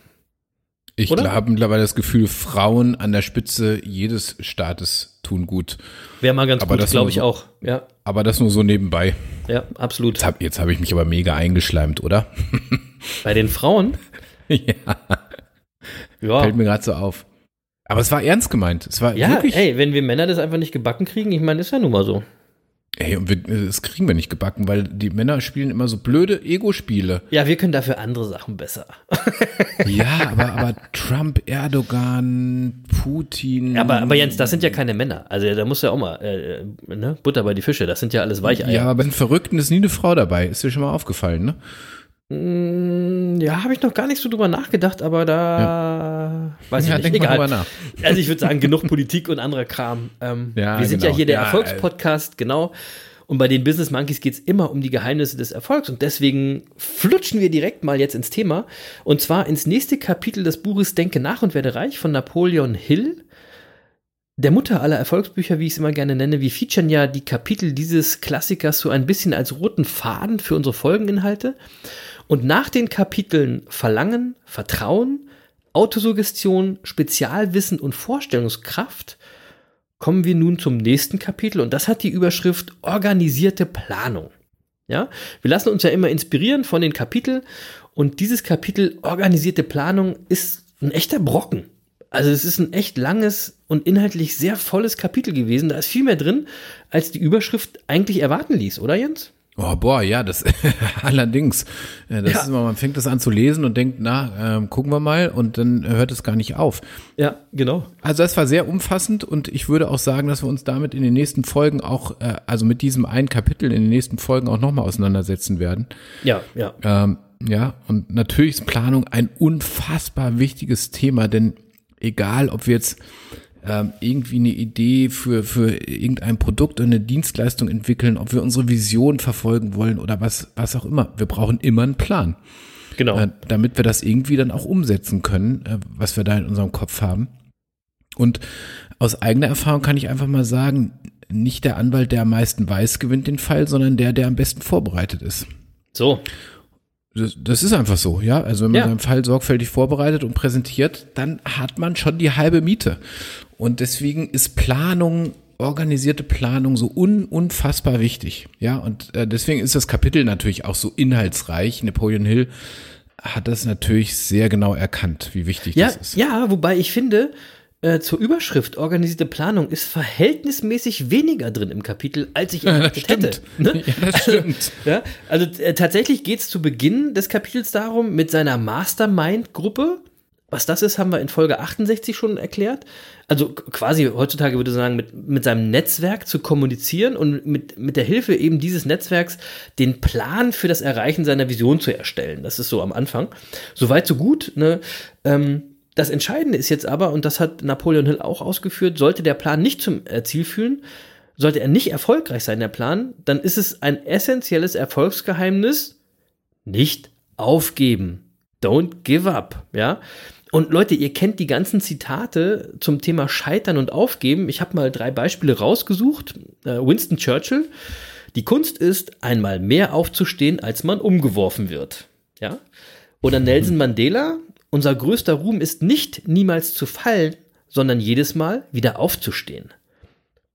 Ich habe mittlerweile das Gefühl, Frauen an der Spitze jedes Staates tun gut. Wäre mal ganz Aber gut, das glaube ich so- auch. Ja, Aber das nur so nebenbei. ja, absolut. Jetzt habe hab ich mich aber mega eingeschleimt, oder? [LAUGHS] Bei den Frauen, ja, ja, fällt mir gerade so auf. Aber es war ernst gemeint. Es war ja, wirklich. ey, wenn wir Männer das einfach nicht gebacken kriegen, ich meine, ist ja nun mal so. Ey, und wir, das kriegen wir nicht gebacken, weil die Männer spielen immer so blöde Ego-Spiele. Ja, wir können dafür andere Sachen besser. [LAUGHS] Ja, [LAUGHS] aber, aber Trump, Erdogan, Putin. Aber, aber Jens, das sind ja keine Männer. Also da muss ja auch mal äh, ne? Butter bei die Fische. Das sind ja alles Weicheier. Ja, aber bei den Verrückten ist nie eine Frau dabei. Ist dir schon mal aufgefallen, ne? Mm, Ja, habe ich noch gar nicht so drüber nachgedacht, aber da weiß ich Ja, nicht. denk mal Egal. drüber nach. Also ich würde sagen, genug Politik und anderer Kram. Ähm, Ja, wir sind genau. ja hier der Ja, Erfolgspodcast, genau. Und bei den Business Monkeys geht es immer um die Geheimnisse des Erfolgs. Und deswegen flutschen wir direkt mal jetzt ins Thema. Und zwar ins nächste Kapitel des Buches Denke nach und werde reich von Napoleon Hill. Der Mutter aller Erfolgsbücher, wie ich es immer gerne nenne, wir featuren ja die Kapitel dieses Klassikers so ein bisschen als roten Faden für unsere Folgeninhalte. Und nach den Kapiteln Verlangen, Vertrauen, Autosuggestion, Spezialwissen und Vorstellungskraft kommen wir nun zum nächsten Kapitel und das hat die Überschrift Organisierte Planung. Ja, wir lassen uns ja immer inspirieren von den Kapiteln und dieses Kapitel organisierte Planung ist ein echter Brocken. Also es ist ein echt langes und inhaltlich sehr volles Kapitel gewesen. Da ist viel mehr drin, als die Überschrift eigentlich erwarten ließ, oder Jens? Oh, boah, ja, das [LAUGHS] allerdings. Äh, Das Ja. ist immer, man fängt das an zu lesen und denkt, na, ähm, gucken wir mal und dann hört es gar nicht auf. Ja, genau. Also das war sehr umfassend und ich würde auch sagen, dass wir uns damit in den nächsten Folgen auch, äh, also mit diesem einen Kapitel in den nächsten Folgen auch nochmal auseinandersetzen werden. Ja, ja. Ähm, ja, und natürlich ist Planung ein unfassbar wichtiges Thema, denn egal, ob wir jetzt ähm, irgendwie eine Idee für, für irgendein Produkt oder eine Dienstleistung entwickeln, ob wir unsere Vision verfolgen wollen oder was, was auch immer, wir brauchen immer einen Plan, Genau. äh, damit wir das irgendwie dann auch umsetzen können, äh, was wir da in unserem Kopf haben. Und aus eigener Erfahrung kann ich einfach mal sagen, nicht der Anwalt, der am meisten weiß, gewinnt den Fall, sondern der, der am besten vorbereitet ist. So. Das, das ist einfach so, ja. Also wenn man Ja. seinen Fall sorgfältig vorbereitet und präsentiert, dann hat man schon die halbe Miete. Und deswegen ist Planung, organisierte Planung so un, unfassbar wichtig. Ja, und äh, deswegen ist das Kapitel natürlich auch so inhaltsreich. Napoleon Hill hat das natürlich sehr genau erkannt, wie wichtig Ja, das ist. ja, wobei ich finde, äh, zur Überschrift organisierte Planung ist verhältnismäßig weniger drin im Kapitel, als ich [LAUGHS] erwartet hätte. stimmt. Ne? [LAUGHS] Ja, das stimmt. Ja, also äh, tatsächlich geht es zu Beginn des Kapitels darum, mit seiner Mastermind-Gruppe, was das ist, haben wir in Folge 68 schon erklärt. Also quasi heutzutage würde ich sagen, mit, mit seinem Netzwerk zu kommunizieren und mit, mit der Hilfe eben dieses Netzwerks den Plan für das Erreichen seiner Vision zu erstellen. Das ist so am Anfang. Soweit, so gut. Ne? Ähm, das Entscheidende ist jetzt aber, und das hat Napoleon Hill auch ausgeführt, sollte der Plan nicht zum Ziel führen, sollte er nicht erfolgreich sein, der Plan, dann ist es ein essentielles Erfolgsgeheimnis, nicht aufgeben. Don't give up, ja? Und Leute, ihr kennt die ganzen Zitate zum Thema Scheitern und Aufgeben. Ich habe mal drei Beispiele rausgesucht. Äh, Winston Churchill. Die Kunst ist, einmal mehr aufzustehen, als man umgeworfen wird. Ja? Oder Nelson Mandela. Unser größter Ruhm ist nicht niemals zu fallen, sondern jedes Mal wieder aufzustehen.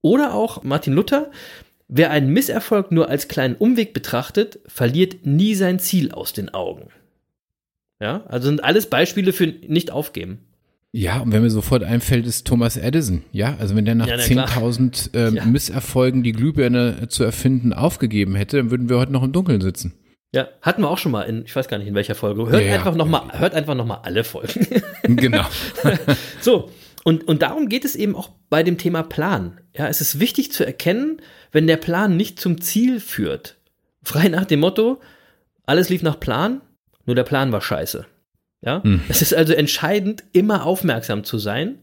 Oder auch Martin Luther. Wer einen Misserfolg nur als kleinen Umweg betrachtet, verliert nie sein Ziel aus den Augen. Ja, also sind alles Beispiele für nicht aufgeben. Ja, und wenn mir sofort einfällt, ist Thomas Edison. Ja, also wenn der nach Ja, na klar. 10.000 ähm, Ja. Misserfolgen die Glühbirne zu erfinden aufgegeben hätte, dann würden wir heute noch im Dunkeln sitzen. Ja, hatten wir auch schon mal in, ich weiß gar nicht in welcher Folge. Hört Ja, ja. einfach noch mal, hört einfach noch mal alle Folgen. [LAUGHS] genau. [LAUGHS] so. Und, und darum geht es eben auch bei dem Thema Plan. Ja, es ist wichtig zu erkennen, wenn der Plan nicht zum Ziel führt. Frei nach dem Motto, alles lief nach Plan, nur der Plan war scheiße. Ja, es ist also entscheidend, immer aufmerksam zu sein.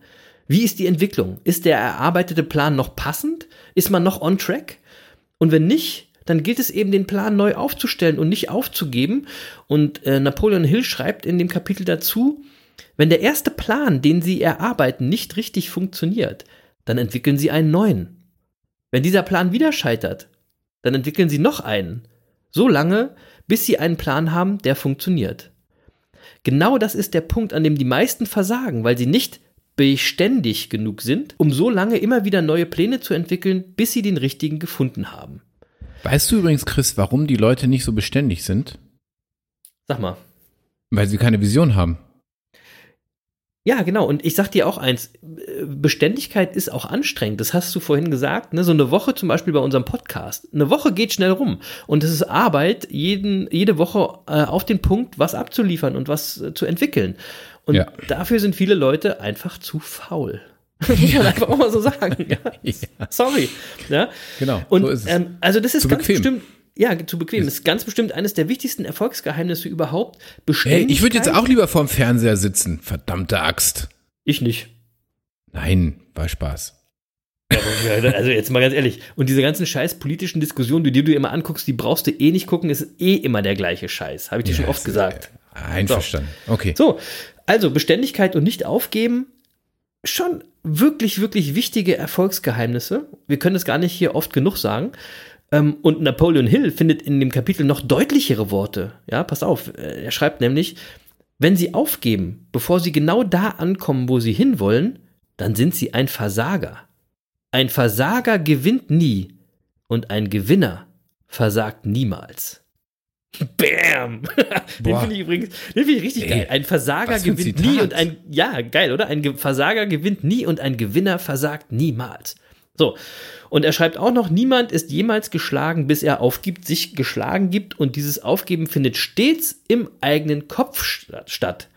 Wie ist die Entwicklung? Ist der erarbeitete Plan noch passend? Ist man noch on track? Und wenn nicht, dann gilt es eben, den Plan neu aufzustellen und nicht aufzugeben. Und äh, Napoleon Hill schreibt in dem Kapitel dazu, wenn der erste Plan, den Sie erarbeiten, nicht richtig funktioniert, dann entwickeln Sie einen neuen. Wenn dieser Plan wieder scheitert, dann entwickeln Sie noch einen. So lange, bis Sie einen Plan haben, der funktioniert. Genau das ist der Punkt, an dem die meisten versagen, weil sie nicht beständig genug sind, um so lange immer wieder neue Pläne zu entwickeln, bis sie den richtigen gefunden haben. Weißt du übrigens, Chris, warum die Leute nicht so beständig sind? Sag mal. Weil sie keine Vision haben. Ja, genau. Und ich sag dir auch eins, Beständigkeit ist auch anstrengend. Das hast du vorhin gesagt. Ne? So eine Woche zum Beispiel bei unserem Podcast. Eine Woche geht schnell rum. Und es ist Arbeit, jeden, jede Woche äh, auf den Punkt, was abzuliefern und was äh, zu entwickeln. Und Ja. dafür sind viele Leute einfach zu faul. [LAUGHS] Muss man einfach auch mal so sagen. Ja. [LAUGHS] Ja. Sorry. Ja. Genau, Und so. Ähm, also das ist Zu ganz bequem. bestimmt. Ja, zu bequem. Das ist ganz bestimmt eines der wichtigsten Erfolgsgeheimnisse überhaupt. Hey, Beständigkeit. ich würde jetzt auch lieber vorm Fernseher sitzen. Verdammte Axt. Ich nicht. Nein, war Spaß. Ja, also jetzt mal ganz ehrlich. Und diese ganzen scheiß politischen Diskussionen, die dir du immer anguckst, die brauchst du eh nicht gucken, ist eh immer der gleiche Scheiß. Habe ich dir schon oft gesagt. Einverstanden. Okay. So, also Beständigkeit und nicht aufgeben, schon wirklich, wirklich wichtige Erfolgsgeheimnisse. Wir können es gar nicht hier oft genug sagen. Ähm, Und Napoleon Hill findet in dem Kapitel noch deutlichere Worte. Ja, pass auf. äh, Er schreibt nämlich, wenn Sie aufgeben, bevor Sie genau da ankommen, wo Sie hinwollen, dann sind Sie ein Versager. Ein Versager gewinnt nie und ein Gewinner versagt niemals. [LAUGHS] Bam! [LAUGHS] Den finde ich übrigens, den finde ich richtig Ey, geil. Ein Versager ein gewinnt Zitat. nie und ein, ja, geil, oder? Ein Ge Versager gewinnt nie und ein Gewinner versagt niemals. So. Und er schreibt auch noch, niemand ist jemals geschlagen, bis er aufgibt, sich geschlagen gibt und dieses Aufgeben findet stets im eigenen Kopf sta- statt.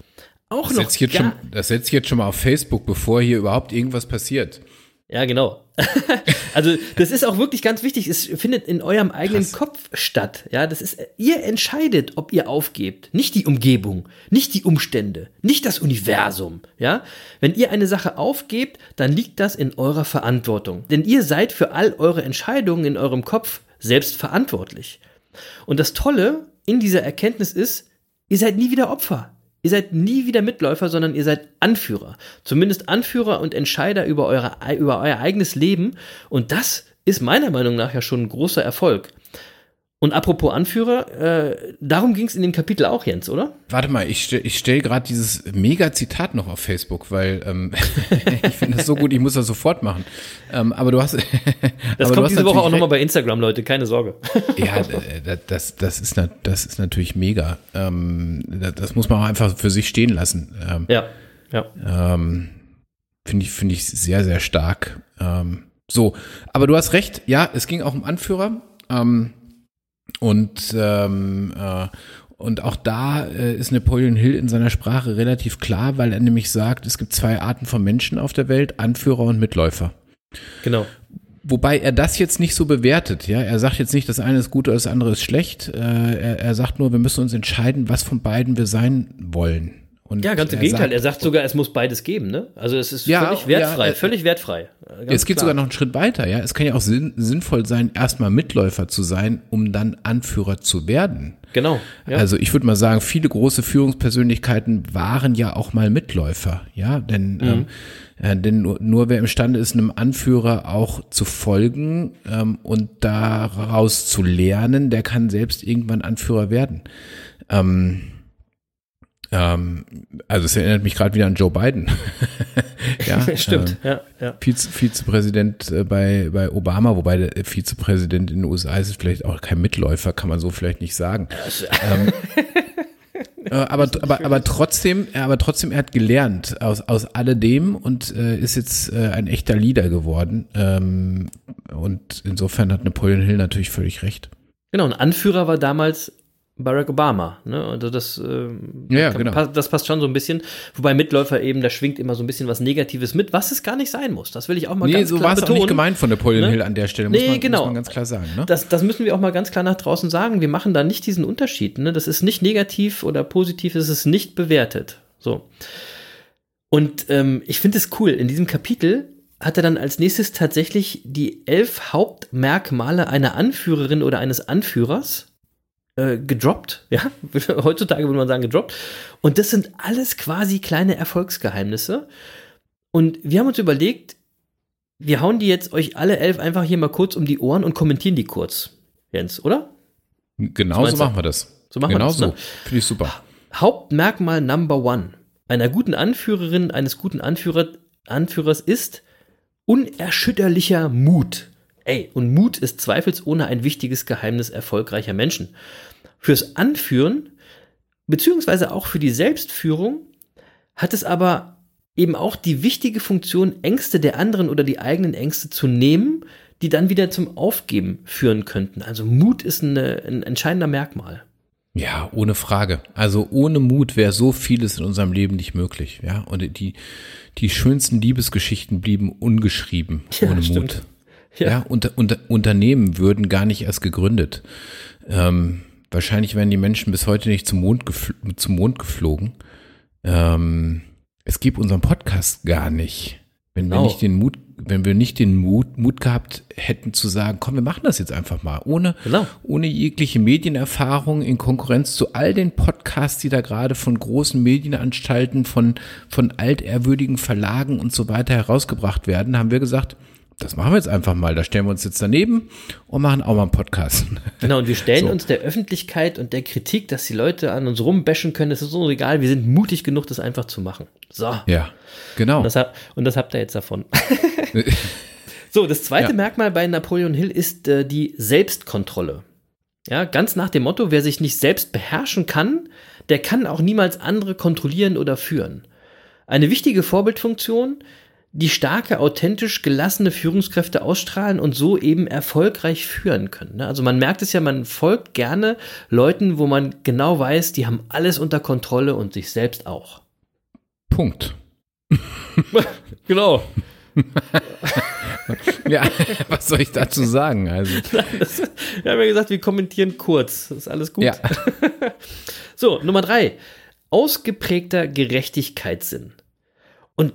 Auch Das noch jetzt gar, schon- das setze ich jetzt schon mal auf Facebook, bevor hier überhaupt irgendwas passiert. Ja, genau. [LAUGHS] also, das ist auch wirklich ganz wichtig. Es findet in eurem eigenen Kopf statt. Ja, das ist, ihr entscheidet, ob ihr aufgebt. Nicht die Umgebung, nicht die Umstände, nicht das Universum. Ja, wenn ihr eine Sache aufgebt, dann liegt das in eurer Verantwortung. Denn ihr seid für all eure Entscheidungen in eurem Kopf selbst verantwortlich. Und das Tolle in dieser Erkenntnis ist, ihr seid nie wieder Opfer. Ihr seid nie wieder Mitläufer, sondern ihr seid Anführer. Zumindest Anführer und Entscheider über, eure, über euer eigenes Leben. Und das ist meiner Meinung nach ja schon ein großer Erfolg. Und apropos Anführer, äh, darum ging es in dem Kapitel auch, Jens, oder? Warte mal, ich stelle ich stell gerade dieses Mega-Zitat noch auf Facebook, weil ähm, [LAUGHS] ich finde das so gut, ich muss das sofort machen. Ähm, aber du hast. [LAUGHS] Das aber du kommt diese Woche auch nochmal bei Instagram, Leute, keine Sorge. [LAUGHS] Ja, äh, das, das, ist, das ist natürlich mega. Ähm, das, muss man auch einfach für sich stehen lassen. Ähm, ja, ja. ähm, Finde ich, finde ich sehr, sehr stark. Ähm, so, aber du hast recht, ja, es ging auch um Anführer. Ähm, und, ähm, äh, und auch da äh, ist Napoleon Hill in seiner Sprache relativ klar, weil er nämlich sagt, es gibt zwei Arten von Menschen auf der Welt, Anführer und Mitläufer. Genau. Wobei er das jetzt nicht so bewertet, ja. Er sagt jetzt nicht, das eine ist gut oder das andere ist schlecht. Äh, er, er sagt nur, wir müssen uns entscheiden, was von beiden wir sein wollen. Und Ja, ganz im Gegenteil. sagt- er sagt sogar, es muss beides geben, ne? Also es ist Ja, völlig ja, wertfrei, äh, völlig wertfrei. Äh, ganz es geht klar. sogar noch einen Schritt weiter, ja. Es kann ja auch sinn, sinnvoll sein, erstmal Mitläufer zu sein, um dann Anführer zu werden. Genau. Ja. Also ich würde mal sagen, viele große Führungspersönlichkeiten waren ja auch mal Mitläufer, ja, denn, ähm, äh, denn nur, nur wer imstande ist, einem Anführer auch zu folgen ähm, und daraus zu lernen, der kann selbst irgendwann Anführer werden. Ähm, ähm, also es erinnert mich gerade wieder an Joe Biden. [LAUGHS] ja, Stimmt, ähm, ja, ja. Vize, Vizepräsident äh, bei, bei Obama, wobei der Vizepräsident in den USA ist vielleicht auch kein Mitläufer, kann man so vielleicht nicht sagen. Ähm, [LAUGHS] äh, aber, aber, aber trotzdem, äh, aber trotzdem, er hat gelernt aus, aus alledem und äh, ist jetzt äh, ein echter Leader geworden. Ähm, und insofern hat Napoleon Hill natürlich völlig recht. Genau, ein Anführer war damals Barack Obama. Ne? Also das, ähm, Ja, kann- genau. pa- das passt schon so ein bisschen. Wobei Mitläufer eben, da schwingt immer so ein bisschen was Negatives mit, was es gar nicht sein muss. Das will ich auch mal Nee, ganz so klar war es auch betonen. nicht gemeint von Napoleon Ne? Hill an der Stelle, muss, Nee, man, genau. muss man ganz klar sagen. Ne? Das, das müssen wir auch mal ganz klar nach draußen sagen. Wir machen da nicht diesen Unterschied. Ne? Das ist nicht negativ oder positiv, es ist nicht bewertet. So. Und ähm, ich finde es cool. In diesem Kapitel hat er dann als nächstes tatsächlich die elf Hauptmerkmale einer Anführerin oder eines Anführers äh, gedroppt. [LAUGHS] Ja, heutzutage würde man sagen gedroppt. Und das sind alles quasi kleine Erfolgsgeheimnisse. Und wir haben uns überlegt, wir hauen die jetzt euch alle elf einfach hier mal kurz um die Ohren und kommentieren die kurz. Jens, oder? Genau so machen wir das. So machen wir genau das, so. ne? Finde ich super. Hauptmerkmal Number One einer guten Anführerin, eines guten Anführer, Anführers ist unerschütterlicher Mut. Ey, und Mut ist zweifelsohne ein wichtiges Geheimnis erfolgreicher Menschen. Fürs Anführen, beziehungsweise auch für die Selbstführung, hat es aber eben auch die wichtige Funktion, Ängste der anderen oder die eigenen Ängste zu nehmen, die dann wieder zum Aufgeben führen könnten. Also Mut ist eine, ein entscheidender Merkmal. Ja, ohne Frage. Also ohne Mut wäre so vieles in unserem Leben nicht möglich. Ja, und die, die schönsten Liebesgeschichten blieben ungeschrieben Ja, ohne stimmt. Mut. Ja, unter, unter, Unternehmen würden gar nicht erst gegründet. Ähm, wahrscheinlich wären die Menschen bis heute nicht zum Mond, gefl zum Mond geflogen. Ähm, es gibt unseren Podcast gar nicht, wenn wir Genau. nicht den Mut, wenn wir nicht den Mut, Mut gehabt hätten zu sagen, komm, wir machen das jetzt einfach mal, ohne, Genau. ohne jegliche Medienerfahrung in Konkurrenz zu all den Podcasts, die da gerade von großen Medienanstalten, von, von altehrwürdigen Verlagen und so weiter herausgebracht werden, haben wir gesagt, das machen wir jetzt einfach mal. Da stellen wir uns jetzt daneben und machen auch mal einen Podcast. Genau, und wir stellen So. uns der Öffentlichkeit und der Kritik, dass die Leute an uns rumbashen können, das ist so egal, wir sind mutig genug, das einfach zu machen. So. Ja, genau. Und, das, und das habt ihr jetzt davon. [LAUGHS] so, das zweite Ja. Merkmal bei Napoleon Hill ist äh, die Selbstkontrolle. Ja, ganz nach dem Motto, wer sich nicht selbst beherrschen kann, der kann auch niemals andere kontrollieren oder führen. Eine wichtige Vorbildfunktion, die starke, authentisch gelassene Führungskräfte ausstrahlen und so eben erfolgreich führen können. ne? Also man merkt es ja, man folgt gerne Leuten, wo man genau weiß, die haben alles unter Kontrolle und sich selbst auch. Punkt. [LAUGHS] Genau. [LAUGHS] Ja, was soll ich dazu sagen? Also, [LAUGHS] Das, wir haben ja gesagt, wir kommentieren kurz. Das ist alles gut. ja. So, Nummer drei. Ausgeprägter Gerechtigkeitssinn. Und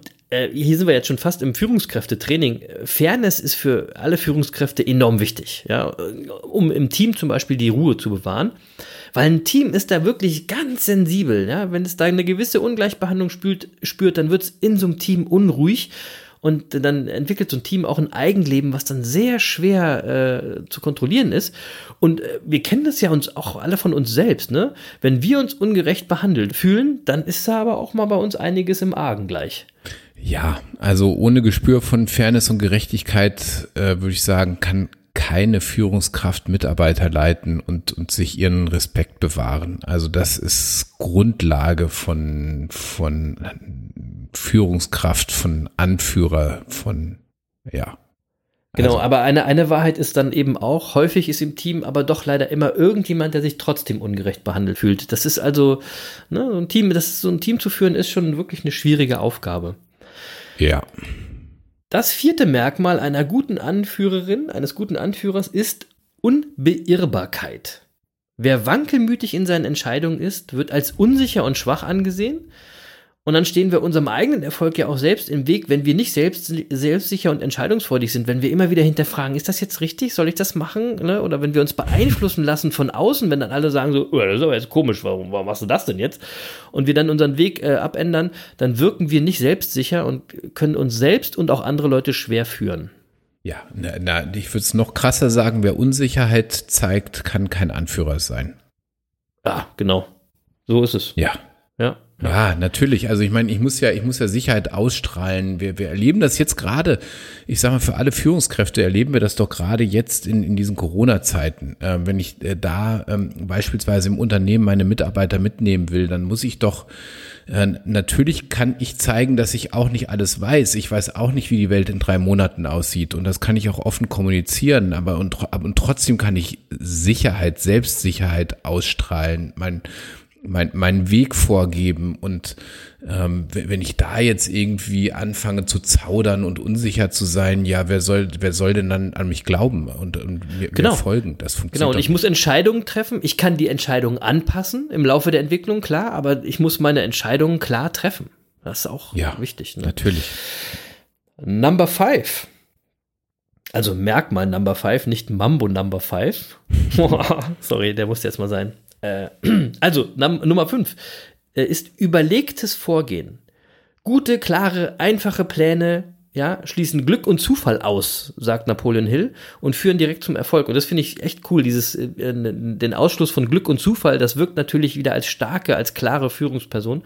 hier sind wir jetzt schon fast im Führungskräftetraining. Fairness ist für alle Führungskräfte enorm wichtig, ja, um im Team zum Beispiel die Ruhe zu bewahren. Weil ein Team ist da wirklich ganz sensibel. Ja? Wenn es da eine gewisse Ungleichbehandlung spürt, spürt dann wird es in so einem Team unruhig. Und dann entwickelt so ein Team auch ein Eigenleben, was dann sehr schwer äh, zu kontrollieren ist. Und äh, wir kennen das ja uns auch alle von uns selbst, ne? Wenn wir uns ungerecht behandelt fühlen, dann ist da aber auch mal bei uns einiges im Argen gleich. Ja, also ohne Gespür von Fairness und Gerechtigkeit äh, würde ich sagen, kann keine Führungskraft Mitarbeiter leiten und, und sich ihren Respekt bewahren. Also das ist Grundlage von, von Führungskraft, von Anführer, von, ja. Genau, Also, aber eine, eine Wahrheit ist dann eben auch, häufig ist im Team aber doch leider immer irgendjemand, der sich trotzdem ungerecht behandelt fühlt. Das ist also, ne, so ein Team, das so ein Team zu führen, ist schon wirklich eine schwierige Aufgabe. Ja. Das vierte Merkmal einer guten Anführerin, eines guten Anführers ist Unbeirrbarkeit. Wer wankelmütig in seinen Entscheidungen ist, wird als unsicher und schwach angesehen. Und dann stehen wir unserem eigenen Erfolg ja auch selbst im Weg, wenn wir nicht selbst, selbstsicher und entscheidungsfreudig sind, wenn wir immer wieder hinterfragen, ist das jetzt richtig, soll ich das machen? Ne? Oder wenn wir uns beeinflussen lassen von außen, wenn dann alle sagen so, oh, das ist aber jetzt komisch, warum, warum machst du das denn jetzt? Und wir dann unseren Weg äh, abändern, dann wirken wir nicht selbstsicher und können uns selbst und auch andere Leute schwer führen. Ja, na, na, ich würde es noch krasser sagen, wer Unsicherheit zeigt, kann kein Anführer sein. Ja, genau. So ist es. Ja. Ja. Ja, natürlich. Also ich meine, ich muss ja, ich muss ja Sicherheit ausstrahlen. Wir, wir erleben das jetzt gerade, ich sage mal, für alle Führungskräfte erleben wir das doch gerade jetzt in, in diesen Corona-Zeiten. Äh, wenn ich äh, da ähm, beispielsweise im Unternehmen meine Mitarbeiter mitnehmen will, dann muss ich doch äh, natürlich kann ich zeigen, dass ich auch nicht alles weiß. Ich weiß auch nicht, wie die Welt in drei Monaten aussieht. Und das kann ich auch offen kommunizieren. Aber und, und trotzdem kann ich Sicherheit, Selbstsicherheit ausstrahlen. Mein, mein, meinen Weg vorgeben und ähm, wenn ich da jetzt irgendwie anfange zu zaudern und unsicher zu sein, ja, wer soll, wer soll denn dann an mich glauben und, und mir, Genau. mir folgen? Das funktioniert. Genau, und ich muss Entscheidungen treffen. Ich kann die Entscheidungen anpassen im Laufe der Entwicklung, klar, aber ich muss meine Entscheidungen klar treffen. Das ist auch Ja, wichtig. Ne? Natürlich. Number five. Also Merkmal Number five, nicht Mambo Number five. [LAUGHS] Sorry, der musste jetzt mal sein. Äh, [CLEARS THROAT] also Num Nummer fünf äh, ist überlegtes Vorgehen. Gute, klare, einfache Pläne, ja, schließen Glück und Zufall aus, sagt Napoleon Hill, und führen direkt zum Erfolg. Und das finde ich echt cool, dieses, äh, den Ausschluss von Glück und Zufall, das wirkt natürlich wieder als starke, als klare Führungsperson.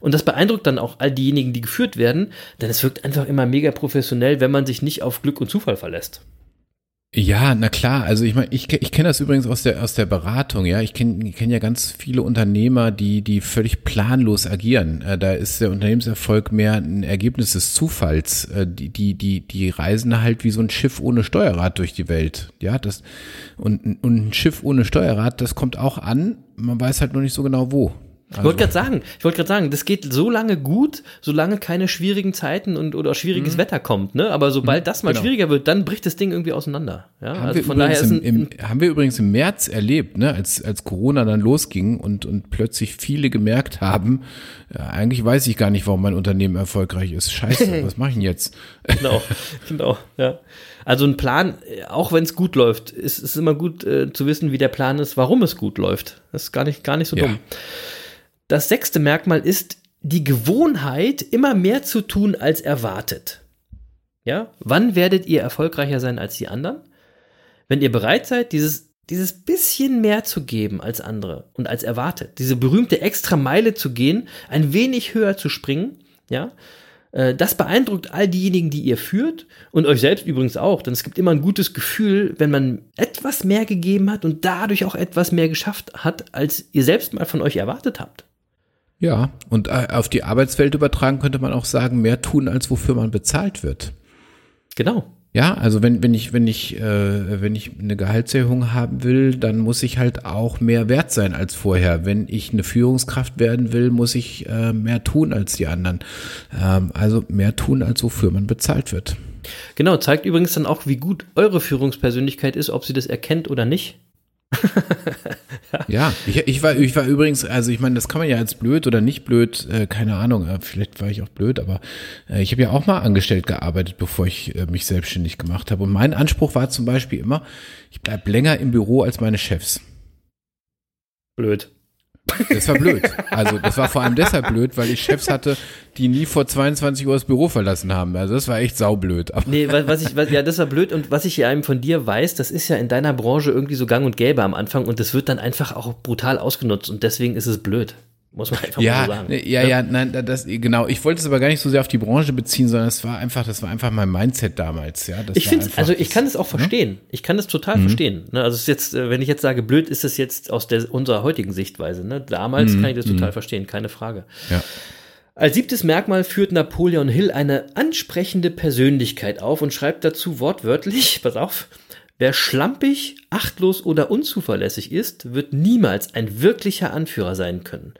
Und das beeindruckt dann auch all diejenigen, die geführt werden, denn es wirkt einfach immer mega professionell, wenn man sich nicht auf Glück und Zufall verlässt. Ja, na klar. Also ich meine, ich, ich kenne das übrigens aus der aus der Beratung. Ja, ich kenne kenn ja ganz viele Unternehmer, die die völlig planlos agieren. Äh, da ist der Unternehmenserfolg mehr ein Ergebnis des Zufalls. Äh, die die die die reisen halt wie so ein Schiff ohne Steuerrad durch die Welt. Ja, das und und ein Schiff ohne Steuerrad, das kommt auch an. Man weiß halt noch nicht so genau wo. Ich wollte gerade sagen, ich wollte gerade sagen, das geht so lange gut, solange keine schwierigen Zeiten und oder schwieriges Wetter kommt, ne? Aber sobald das mal genau. schwieriger wird, dann bricht das Ding irgendwie auseinander. Ja, Haben, also wir von daher übrigens ist im, im, haben wir übrigens im März erlebt, ne, als, als Corona dann losging und, und plötzlich viele gemerkt haben, ja, eigentlich weiß ich gar nicht, warum mein Unternehmen erfolgreich ist. Scheiße, [LAUGHS] was mache ich denn jetzt? genau, [LAUGHS] genau, ja. Also ein Plan, äh, auch wenn es gut läuft, ist es immer gut äh, zu wissen, wie der Plan ist, warum es gut läuft. Das ist gar nicht, gar nicht so Ja. dumm. Das sechste Merkmal ist die Gewohnheit, immer mehr zu tun als erwartet. Ja, wann werdet ihr erfolgreicher sein als die anderen? Wenn ihr bereit seid, dieses, dieses bisschen mehr zu geben als andere und als erwartet, diese berühmte extra Meile zu gehen, ein wenig höher zu springen, ja, äh, das beeindruckt all diejenigen, die ihr führt und euch selbst übrigens auch, denn es gibt immer ein gutes Gefühl, wenn man et etwas mehr gegeben hat und dadurch auch etwas mehr geschafft hat, als ihr selbst mal von euch erwartet habt. Ja, und äh, auf die Arbeitswelt übertragen könnte man auch sagen, mehr tun, als wofür man bezahlt wird. Genau. Ja, also wenn, wenn ich, wenn ich, äh, wenn ich eine Gehaltserhöhung haben will, dann muss ich halt auch mehr wert sein als vorher. Wenn ich eine Führungskraft werden will, muss ich äh, mehr tun als die anderen. Ähm, also mehr tun, als wofür man bezahlt wird. Genau, zeigt übrigens dann auch, wie gut eure Führungspersönlichkeit ist, ob sie das erkennt oder nicht. [LAUGHS] ja, ich, ich, war, ich war übrigens, also ich meine, das kann man ja als blöd oder nicht blöd, äh, keine Ahnung, äh, vielleicht war ich auch blöd, aber äh, ich habe ja auch mal angestellt gearbeitet, bevor ich äh, mich selbstständig gemacht habe. Und mein Anspruch war zum Beispiel immer, ich bleib länger im Büro als meine Chefs. Blöd. Das war blöd. Also das war vor allem deshalb blöd, weil ich Chefs hatte, die nie vor 22 Uhr das Büro verlassen haben. Also das war echt saublöd. Aber nee, was ich, was, ja, das war blöd und was ich hier einem von dir weiß, das ist ja in deiner Branche irgendwie so gang und gäbe am Anfang und das wird dann einfach auch brutal ausgenutzt und deswegen ist es blöd. Muss man einfach ja, mal so sagen. Ja, ja, ja, nein, das, genau. Ich wollte es aber gar nicht so sehr auf die Branche beziehen, sondern es war einfach, das war einfach mein Mindset damals, ja. Das ich finde, also ich kann es auch verstehen. Ne? Ich kann es total mhm. verstehen. Ne? Also es ist jetzt, äh, wenn ich jetzt sage, blöd, ist es jetzt aus der, unserer heutigen Sichtweise. Ne? Damals mhm. kann ich das total mhm. verstehen, keine Frage. Ja. Als siebtes Merkmal führt Napoleon Hill eine ansprechende Persönlichkeit auf und schreibt dazu wortwörtlich, [LAUGHS] pass auf, wer schlampig, achtlos oder unzuverlässig ist, wird niemals ein wirklicher Anführer sein können.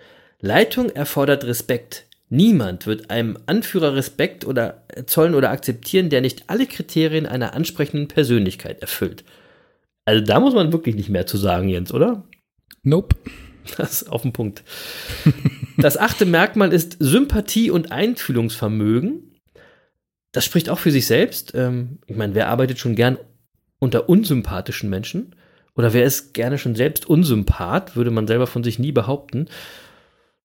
Leitung erfordert Respekt. Niemand wird einem Anführer Respekt oder zollen oder akzeptieren, der nicht alle Kriterien einer ansprechenden Persönlichkeit erfüllt. Also da muss man wirklich nicht mehr zu sagen, Jens, oder? Nope. Das ist auf den Punkt. Das achte Merkmal ist Sympathie und Einfühlungsvermögen. Das spricht auch für sich selbst. Ähm, ich meine, wer arbeitet schon gern unter unsympathischen Menschen? Oder wer ist gerne schon selbst unsympath, würde man selber von sich nie behaupten.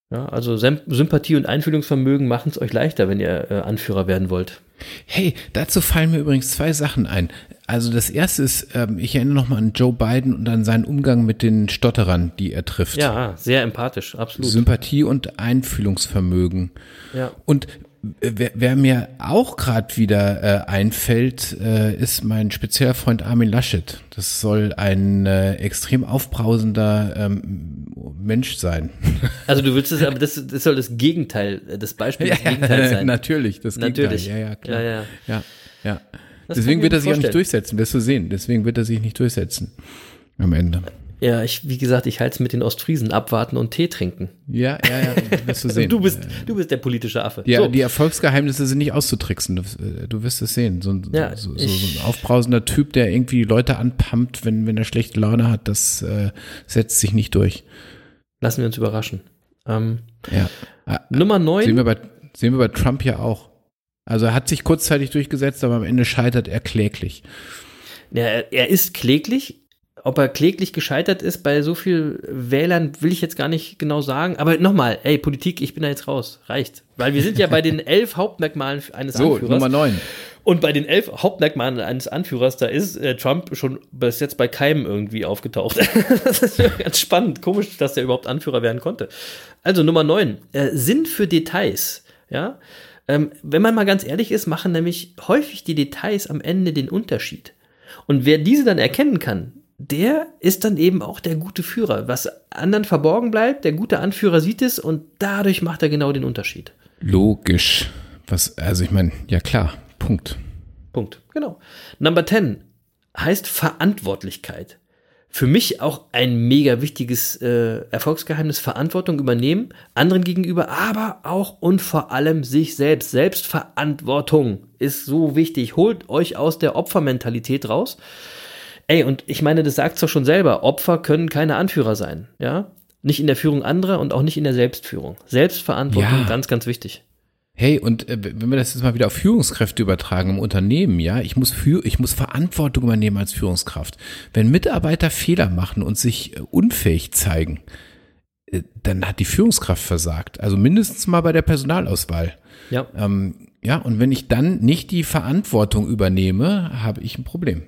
Ja, also Sympathie und Einfühlungsvermögen machen es euch leichter, wenn ihr äh, Anführer werden wollt. Hey, dazu fallen mir übrigens zwei Sachen ein. Also das erste ist, ähm, ich erinnere nochmal an Joe Biden und an seinen Umgang mit den Stotterern, die er trifft. Ja, sehr empathisch, absolut. Sympathie und Einfühlungsvermögen. Ja. Und Wer, wer mir auch gerade wieder äh, einfällt, äh, ist mein spezieller Freund Armin Laschet. Das soll ein äh, extrem aufbrausender ähm, Mensch sein. [LAUGHS] Also du willst es, aber das, das soll das Gegenteil, das Beispiel des ja, Gegenteils sein. [LAUGHS] Natürlich, das Natürlich. Gegenteil. Ja, ja, klar. Ja, ja. ja, ja. Deswegen wird er sich auch nicht durchsetzen, wirst du sehen. Deswegen wird er sich nicht durchsetzen am Ende. Ja, ich, wie gesagt, ich halte es mit den Ostfriesen abwarten und Tee trinken. Ja, ja, ja, wirst du [LAUGHS] sehen. du bist, du bist der politische Affe. Ja, so. die Erfolgsgeheimnisse sind nicht auszutricksen. Du, äh, du wirst es sehen. So, ja, so, so, so, ein aufbrausender Typ, der irgendwie Leute anpumpt, wenn, wenn er schlechte Laune hat, das äh, setzt sich nicht durch. Lassen wir uns überraschen. Ähm, ja. Nummer 9. Sehen wir, bei, sehen wir bei Trump ja auch. Also er hat sich kurzzeitig durchgesetzt, aber am Ende scheitert er kläglich. Ja, er ist kläglich, ob er kläglich gescheitert ist bei so viel Wählern, will ich jetzt gar nicht genau sagen. Aber nochmal, ey, Politik, ich bin da jetzt raus. Reicht. Weil wir sind ja bei den elf Hauptmerkmalen eines so, Anführers. Nummer neun. Und bei den elf Hauptmerkmalen eines Anführers, da ist äh, Trump schon bis jetzt bei keinem irgendwie aufgetaucht. [LAUGHS] das ist ganz spannend. Komisch, dass er überhaupt Anführer werden konnte. Also Nummer neun. Äh, Sinn für Details. Ja. Ähm, wenn man mal ganz ehrlich ist, machen nämlich häufig die Details am Ende den Unterschied. Und wer diese dann erkennen kann, der ist dann eben auch der gute Führer. Was anderen verborgen bleibt, der gute Anführer sieht es und dadurch macht er genau den Unterschied. Logisch. Was, also ich meine, ja klar, Punkt. Punkt, genau. Number 10 heißt Verantwortlichkeit. Für mich auch ein mega wichtiges äh, Erfolgsgeheimnis, Verantwortung übernehmen, anderen gegenüber, aber auch und vor allem sich selbst. Selbstverantwortung ist so wichtig. Holt euch aus der Opfermentalität raus Ey, und ich meine, das sagt es doch schon selber. Opfer können keine Anführer sein, ja? Nicht in der Führung anderer und auch nicht in der Selbstführung. Selbstverantwortung, ja. ganz, ganz wichtig. Hey, und äh, wenn wir das jetzt mal wieder auf Führungskräfte übertragen im Unternehmen, ja, ich muss für, ich muss Verantwortung übernehmen als Führungskraft. Wenn Mitarbeiter Fehler machen und sich äh, unfähig zeigen, äh, dann hat die Führungskraft versagt. Also mindestens mal bei der Personalauswahl. Ja. Ähm, ja, und wenn ich dann nicht die Verantwortung übernehme, habe ich ein Problem.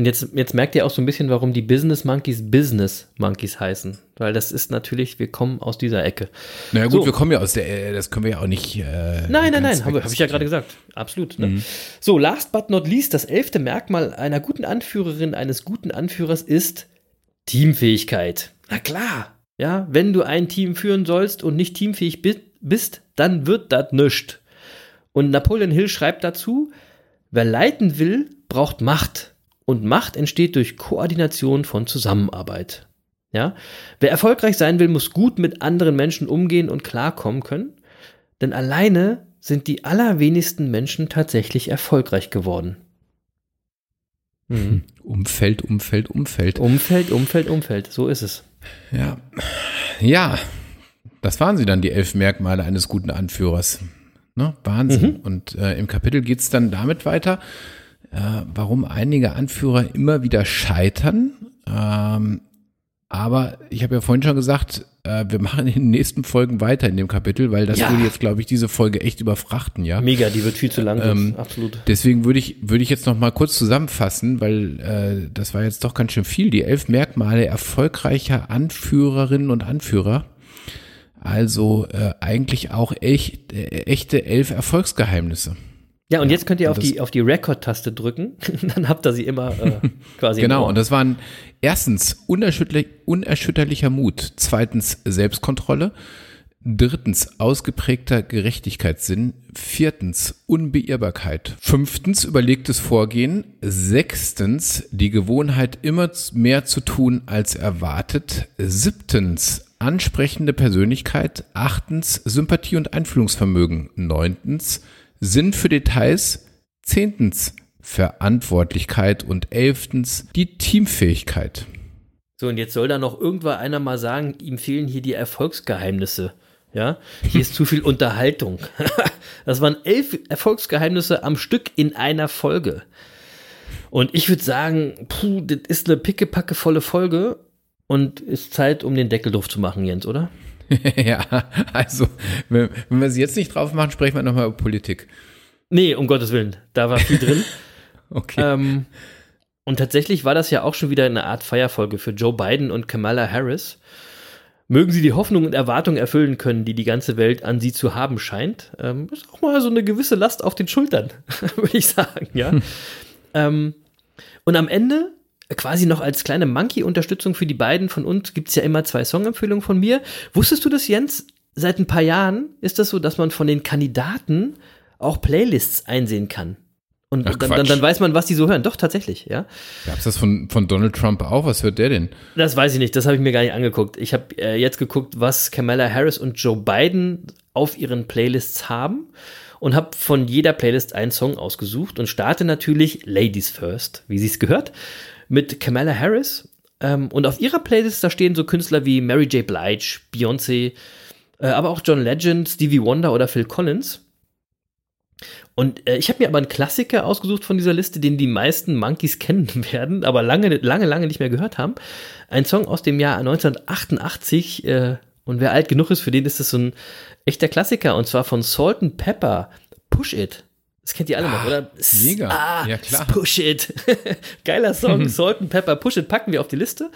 Und jetzt, jetzt merkt ihr auch so ein bisschen, warum die Business Monkeys Business Monkeys heißen. Weil das ist natürlich, wir kommen aus dieser Ecke. Na ja, gut, So. wir kommen ja aus der, äh, das können wir ja auch nicht. Äh, Nein, nein, nein, habe hab ich ja gerade gesagt. Absolut. Ne? So, last but not least, das elfte Merkmal einer guten Anführerin, eines guten Anführers ist Teamfähigkeit. Na klar. Ja, wenn du ein Team führen sollst und nicht teamfähig bi- bist, dann wird das nischt. Und Napoleon Hill schreibt dazu, wer leiten will, braucht Macht. Und Macht entsteht durch Koordination von Zusammenarbeit. Ja? Wer erfolgreich sein will, muss gut mit anderen Menschen umgehen und klarkommen können. Denn alleine sind die allerwenigsten Menschen tatsächlich erfolgreich geworden. Mhm. Umfeld, Umfeld, Umfeld. Umfeld, Umfeld, Umfeld. So ist es. Ja. Ja, das waren sie dann, die elf Merkmale eines guten Anführers. Ne? Wahnsinn. Und äh, im Kapitel geht es dann damit weiter, äh, warum einige Anführer immer wieder scheitern. Ähm, aber ich habe ja vorhin schon gesagt, äh, wir machen in den nächsten Folgen weiter in dem Kapitel, weil das Ja. würde jetzt, glaube ich, diese Folge echt überfrachten, ja. Mega, die wird viel zu lang. Ähm, Absolut. Deswegen würde ich, würde ich jetzt noch mal kurz zusammenfassen, weil äh, das war jetzt doch ganz schön viel. Die elf Merkmale erfolgreicher Anführerinnen und Anführer. Also äh, eigentlich auch echt, äh, echte elf Erfolgsgeheimnisse. Ja, und jetzt könnt ihr auf die, auf die Record-Taste drücken. [LAUGHS] Dann habt ihr sie immer äh, [LAUGHS] quasi. Genau, und das waren erstens unerschütterlich, unerschütterlicher Mut, zweitens Selbstkontrolle, drittens ausgeprägter Gerechtigkeitssinn, viertens Unbeirrbarkeit, fünftens überlegtes Vorgehen, sechstens die Gewohnheit immer mehr zu tun als erwartet, siebtens ansprechende Persönlichkeit, achtens Sympathie und Einfühlungsvermögen, neuntens Sinn für Details, zehntens Verantwortlichkeit und elftens die Teamfähigkeit. So, und jetzt soll da noch irgendwann einer mal sagen, ihm fehlen hier die Erfolgsgeheimnisse. Ja, hier ist zu viel Unterhaltung. [LAUGHS] das waren elf Erfolgsgeheimnisse am Stück in einer Folge. Und ich würde sagen, puh, das ist eine pickepackevolle Folge und ist Zeit, um den Deckel drauf zu machen, Jens, oder? [LAUGHS] ja, also, wenn, wenn wir sie jetzt nicht drauf machen, sprechen wir nochmal über Politik. Nee, um Gottes Willen, da war viel drin. [LAUGHS] Okay. ähm, und tatsächlich war das ja auch schon wieder eine Art Feierfolge für Joe Biden und Kamala Harris. Mögen sie die Hoffnung und Erwartung erfüllen können, die die ganze Welt an sie zu haben scheint. Ähm, ist auch mal so eine gewisse Last auf den Schultern, [LAUGHS] würde ich sagen, ja. ähm, und am Ende, quasi noch als kleine Monkey-Unterstützung für die beiden von uns, gibt es ja immer zwei Songempfehlungen von mir. Wusstest du das, Jens? Seit ein paar Jahren ist das so, dass man von den Kandidaten auch Playlists einsehen kann. Und Ach, dann, dann, dann weiß man, was die so hören. Doch, tatsächlich, ja. Gab's das von, von Donald Trump auch? Was hört der denn? Das weiß ich nicht, das habe ich mir gar nicht angeguckt. Ich habe äh, jetzt geguckt, was Kamala Harris und Joe Biden auf ihren Playlists haben und habe von jeder Playlist einen Song ausgesucht und starte natürlich Ladies First, wie sie es gehört, mit Kamala Harris. Ähm, und auf ihrer Playlist, da stehen so Künstler wie Mary J. Blige, Beyoncé, äh, aber auch John Legend, Stevie Wonder oder Phil Collins. Und äh, ich habe mir aber einen Klassiker ausgesucht von dieser Liste, den die meisten Monkeys kennen [LAUGHS] werden, aber lange, lange, lange nicht mehr gehört haben. Ein Song aus dem Jahr 1988. Äh, und wer alt genug ist, für den ist das so ein echter Klassiker. Und zwar von Salt and Pepper. Push It. Das kennt ihr alle noch, oder? mega. Ah, Ja, klar. Push It. [LAUGHS] Geiler Song. [LAUGHS] Salt and Pepper. Push It packen wir auf die Liste.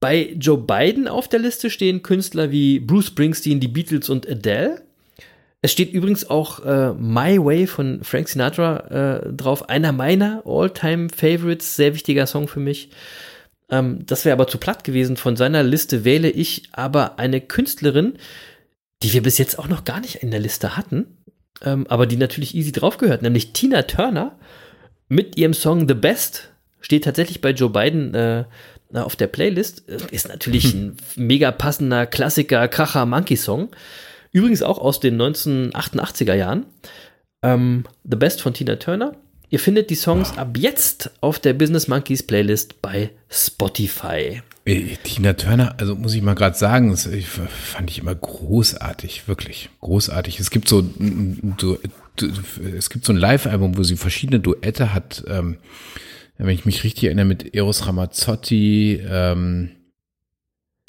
Bei Joe Biden auf der Liste stehen Künstler wie Bruce Springsteen, die Beatles und Adele. Es steht übrigens auch äh, My Way von Frank Sinatra äh, drauf. Einer meiner All-Time-Favorites, sehr wichtiger Song für mich. Ähm, das wäre aber zu platt gewesen. Von seiner Liste wähle ich aber eine Künstlerin, die wir bis jetzt auch noch gar nicht in der Liste hatten, ähm, aber die natürlich easy drauf gehört, nämlich Tina Turner mit ihrem Song The Best. Steht tatsächlich bei Joe Biden äh, auf der Playlist. Äh, Ist natürlich ein mega passender Klassiker, Kracher Monkey Song. Übrigens auch aus den 1988er Jahren. Ähm, The Best von Tina Turner. Ihr findet die Songs ab jetzt auf der Business Monkeys Playlist bei Spotify. Äh, Tina Turner, also muss ich mal gerade sagen, das fand ich immer großartig, wirklich großartig. Es gibt so, so es gibt so ein Live-Album, wo sie verschiedene Duette hat. Ähm, wenn ich mich richtig erinnere, mit Eros Ramazzotti. Ähm,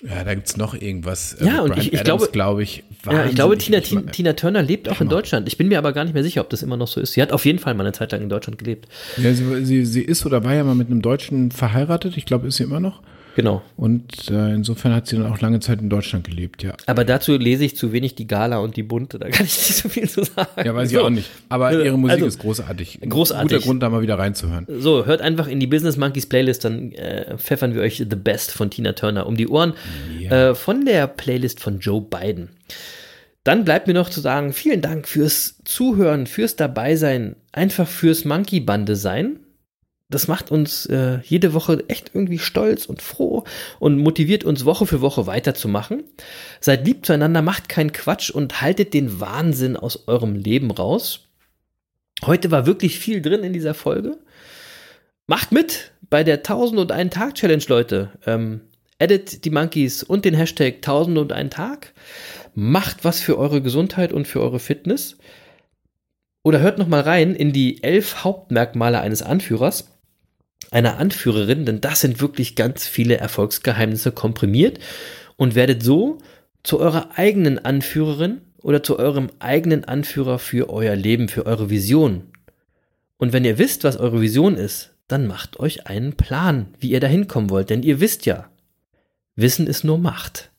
Ja, da gibt's noch irgendwas. Ja, Äh, und Bryan ich- ich Adams, glaube- glaube ich, Ja, ich glaube, Tina, wahnsinnig- Tina, Tina Turner lebt auch in Hammer. Deutschland. Ich bin mir aber gar nicht mehr sicher, ob das immer noch so ist. Sie hat auf jeden Fall mal eine Zeit lang in Deutschland gelebt. Ja, sie, sie, sie ist oder war ja mal mit einem Deutschen verheiratet. Ich glaube, ist sie immer noch. Genau. Und äh, insofern hat sie dann auch lange Zeit in Deutschland gelebt, ja. Aber dazu lese ich zu wenig die Gala und die Bunte. Da kann ich nicht so viel zu sagen. Ja, weiß ich So. auch nicht. Aber ihre Musik also, ist großartig. Großartig. Guter Grund, da mal wieder reinzuhören. So, hört einfach in die Business Monkeys Playlist, dann äh, pfeffern wir euch The Best von Tina Turner um die Ohren. Äh, von der Playlist von Joe Biden. Dann bleibt mir noch zu sagen, vielen Dank fürs Zuhören, fürs Dabeisein, einfach fürs Monkey-Bande sein. Das macht uns äh, jede Woche echt irgendwie stolz und froh und motiviert uns Woche für Woche weiterzumachen. Seid lieb zueinander, macht keinen Quatsch und haltet den Wahnsinn aus eurem Leben raus. Heute war wirklich viel drin in dieser Folge. Macht mit bei der 1001 Tag Challenge, Leute. Ähm, edit die Monkeys und den Hashtag 1001 Tag. Macht was für eure Gesundheit und für eure Fitness. Oder hört noch mal rein in die elf Hauptmerkmale eines Anführers, einer Anführerin, denn das sind wirklich ganz viele Erfolgsgeheimnisse komprimiert und werdet so zu eurer eigenen Anführerin oder zu eurem eigenen Anführer für euer Leben, für eure Vision. Und wenn ihr wisst, was eure Vision ist, dann macht euch einen Plan, wie ihr dahin kommen wollt, denn ihr wisst ja, Wissen ist nur Macht.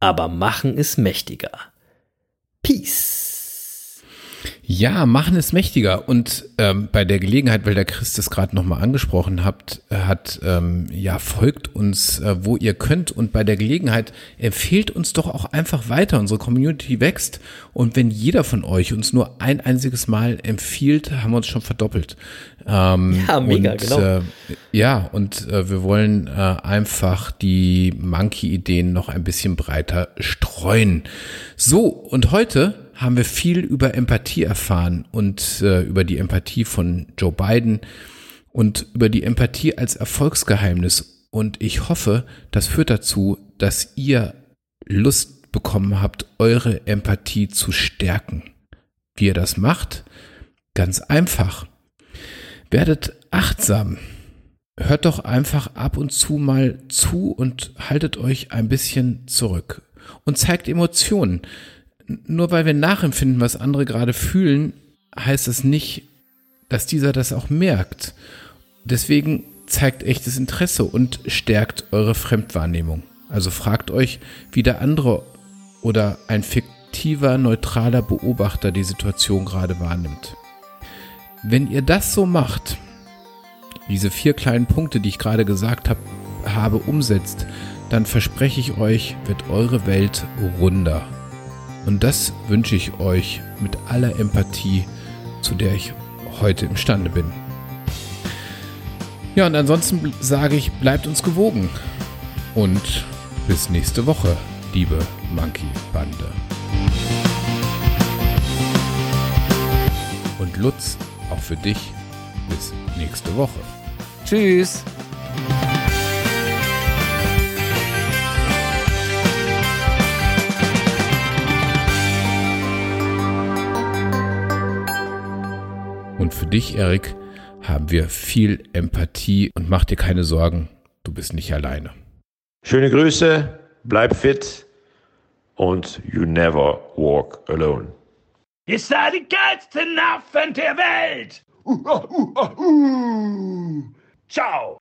Aber Machen ist mächtiger. Peace. Ja, machen es mächtiger. Und ähm, bei der Gelegenheit, weil der Chris das gerade nochmal angesprochen habt, äh, hat, ähm, ja, folgt uns, äh, wo ihr könnt. Und bei der Gelegenheit empfehlt uns doch auch einfach weiter. Unsere Community wächst. Und wenn jeder von euch uns nur ein einziges Mal empfiehlt, haben wir uns schon verdoppelt. Ähm, Ja, mega, und, genau. Äh, ja, und äh, wir wollen äh, einfach die Monkey-Ideen noch ein bisschen breiter streuen. So, und heute haben wir viel über Empathie erfahren und äh, über die Empathie von Joe Biden und über die Empathie als Erfolgsgeheimnis. Und ich hoffe, das führt dazu, dass ihr Lust bekommen habt, eure Empathie zu stärken. Wie ihr das macht? Ganz einfach. Werdet achtsam. Hört doch einfach ab und zu mal zu und haltet euch ein bisschen zurück. Und zeigt Emotionen. Nur weil wir nachempfinden, was andere gerade fühlen, heißt es nicht, dass dieser das auch merkt. Deswegen zeigt echtes Interesse und stärkt eure Fremdwahrnehmung. Also fragt euch, wie der andere oder ein fiktiver, neutraler Beobachter die Situation gerade wahrnimmt. Wenn ihr das so macht, diese vier kleinen Punkte, die ich gerade gesagt hab, habe, umsetzt, dann verspreche ich euch, wird eure Welt runder. Und das wünsche ich euch mit aller Empathie, zu der ich heute imstande bin. Ja, und ansonsten sage ich, bleibt uns gewogen. Und bis nächste Woche, liebe Monkey-Bande. Und Lutz, auch für dich, bis nächste Woche. Tschüss. Und für dich, Erik, haben wir viel Empathie und mach dir keine Sorgen, du bist nicht alleine. Schöne Grüße, bleib fit und you never walk alone. Ihr seid die geilsten Affen der Welt! Uh, uh, uh, uh. Ciao!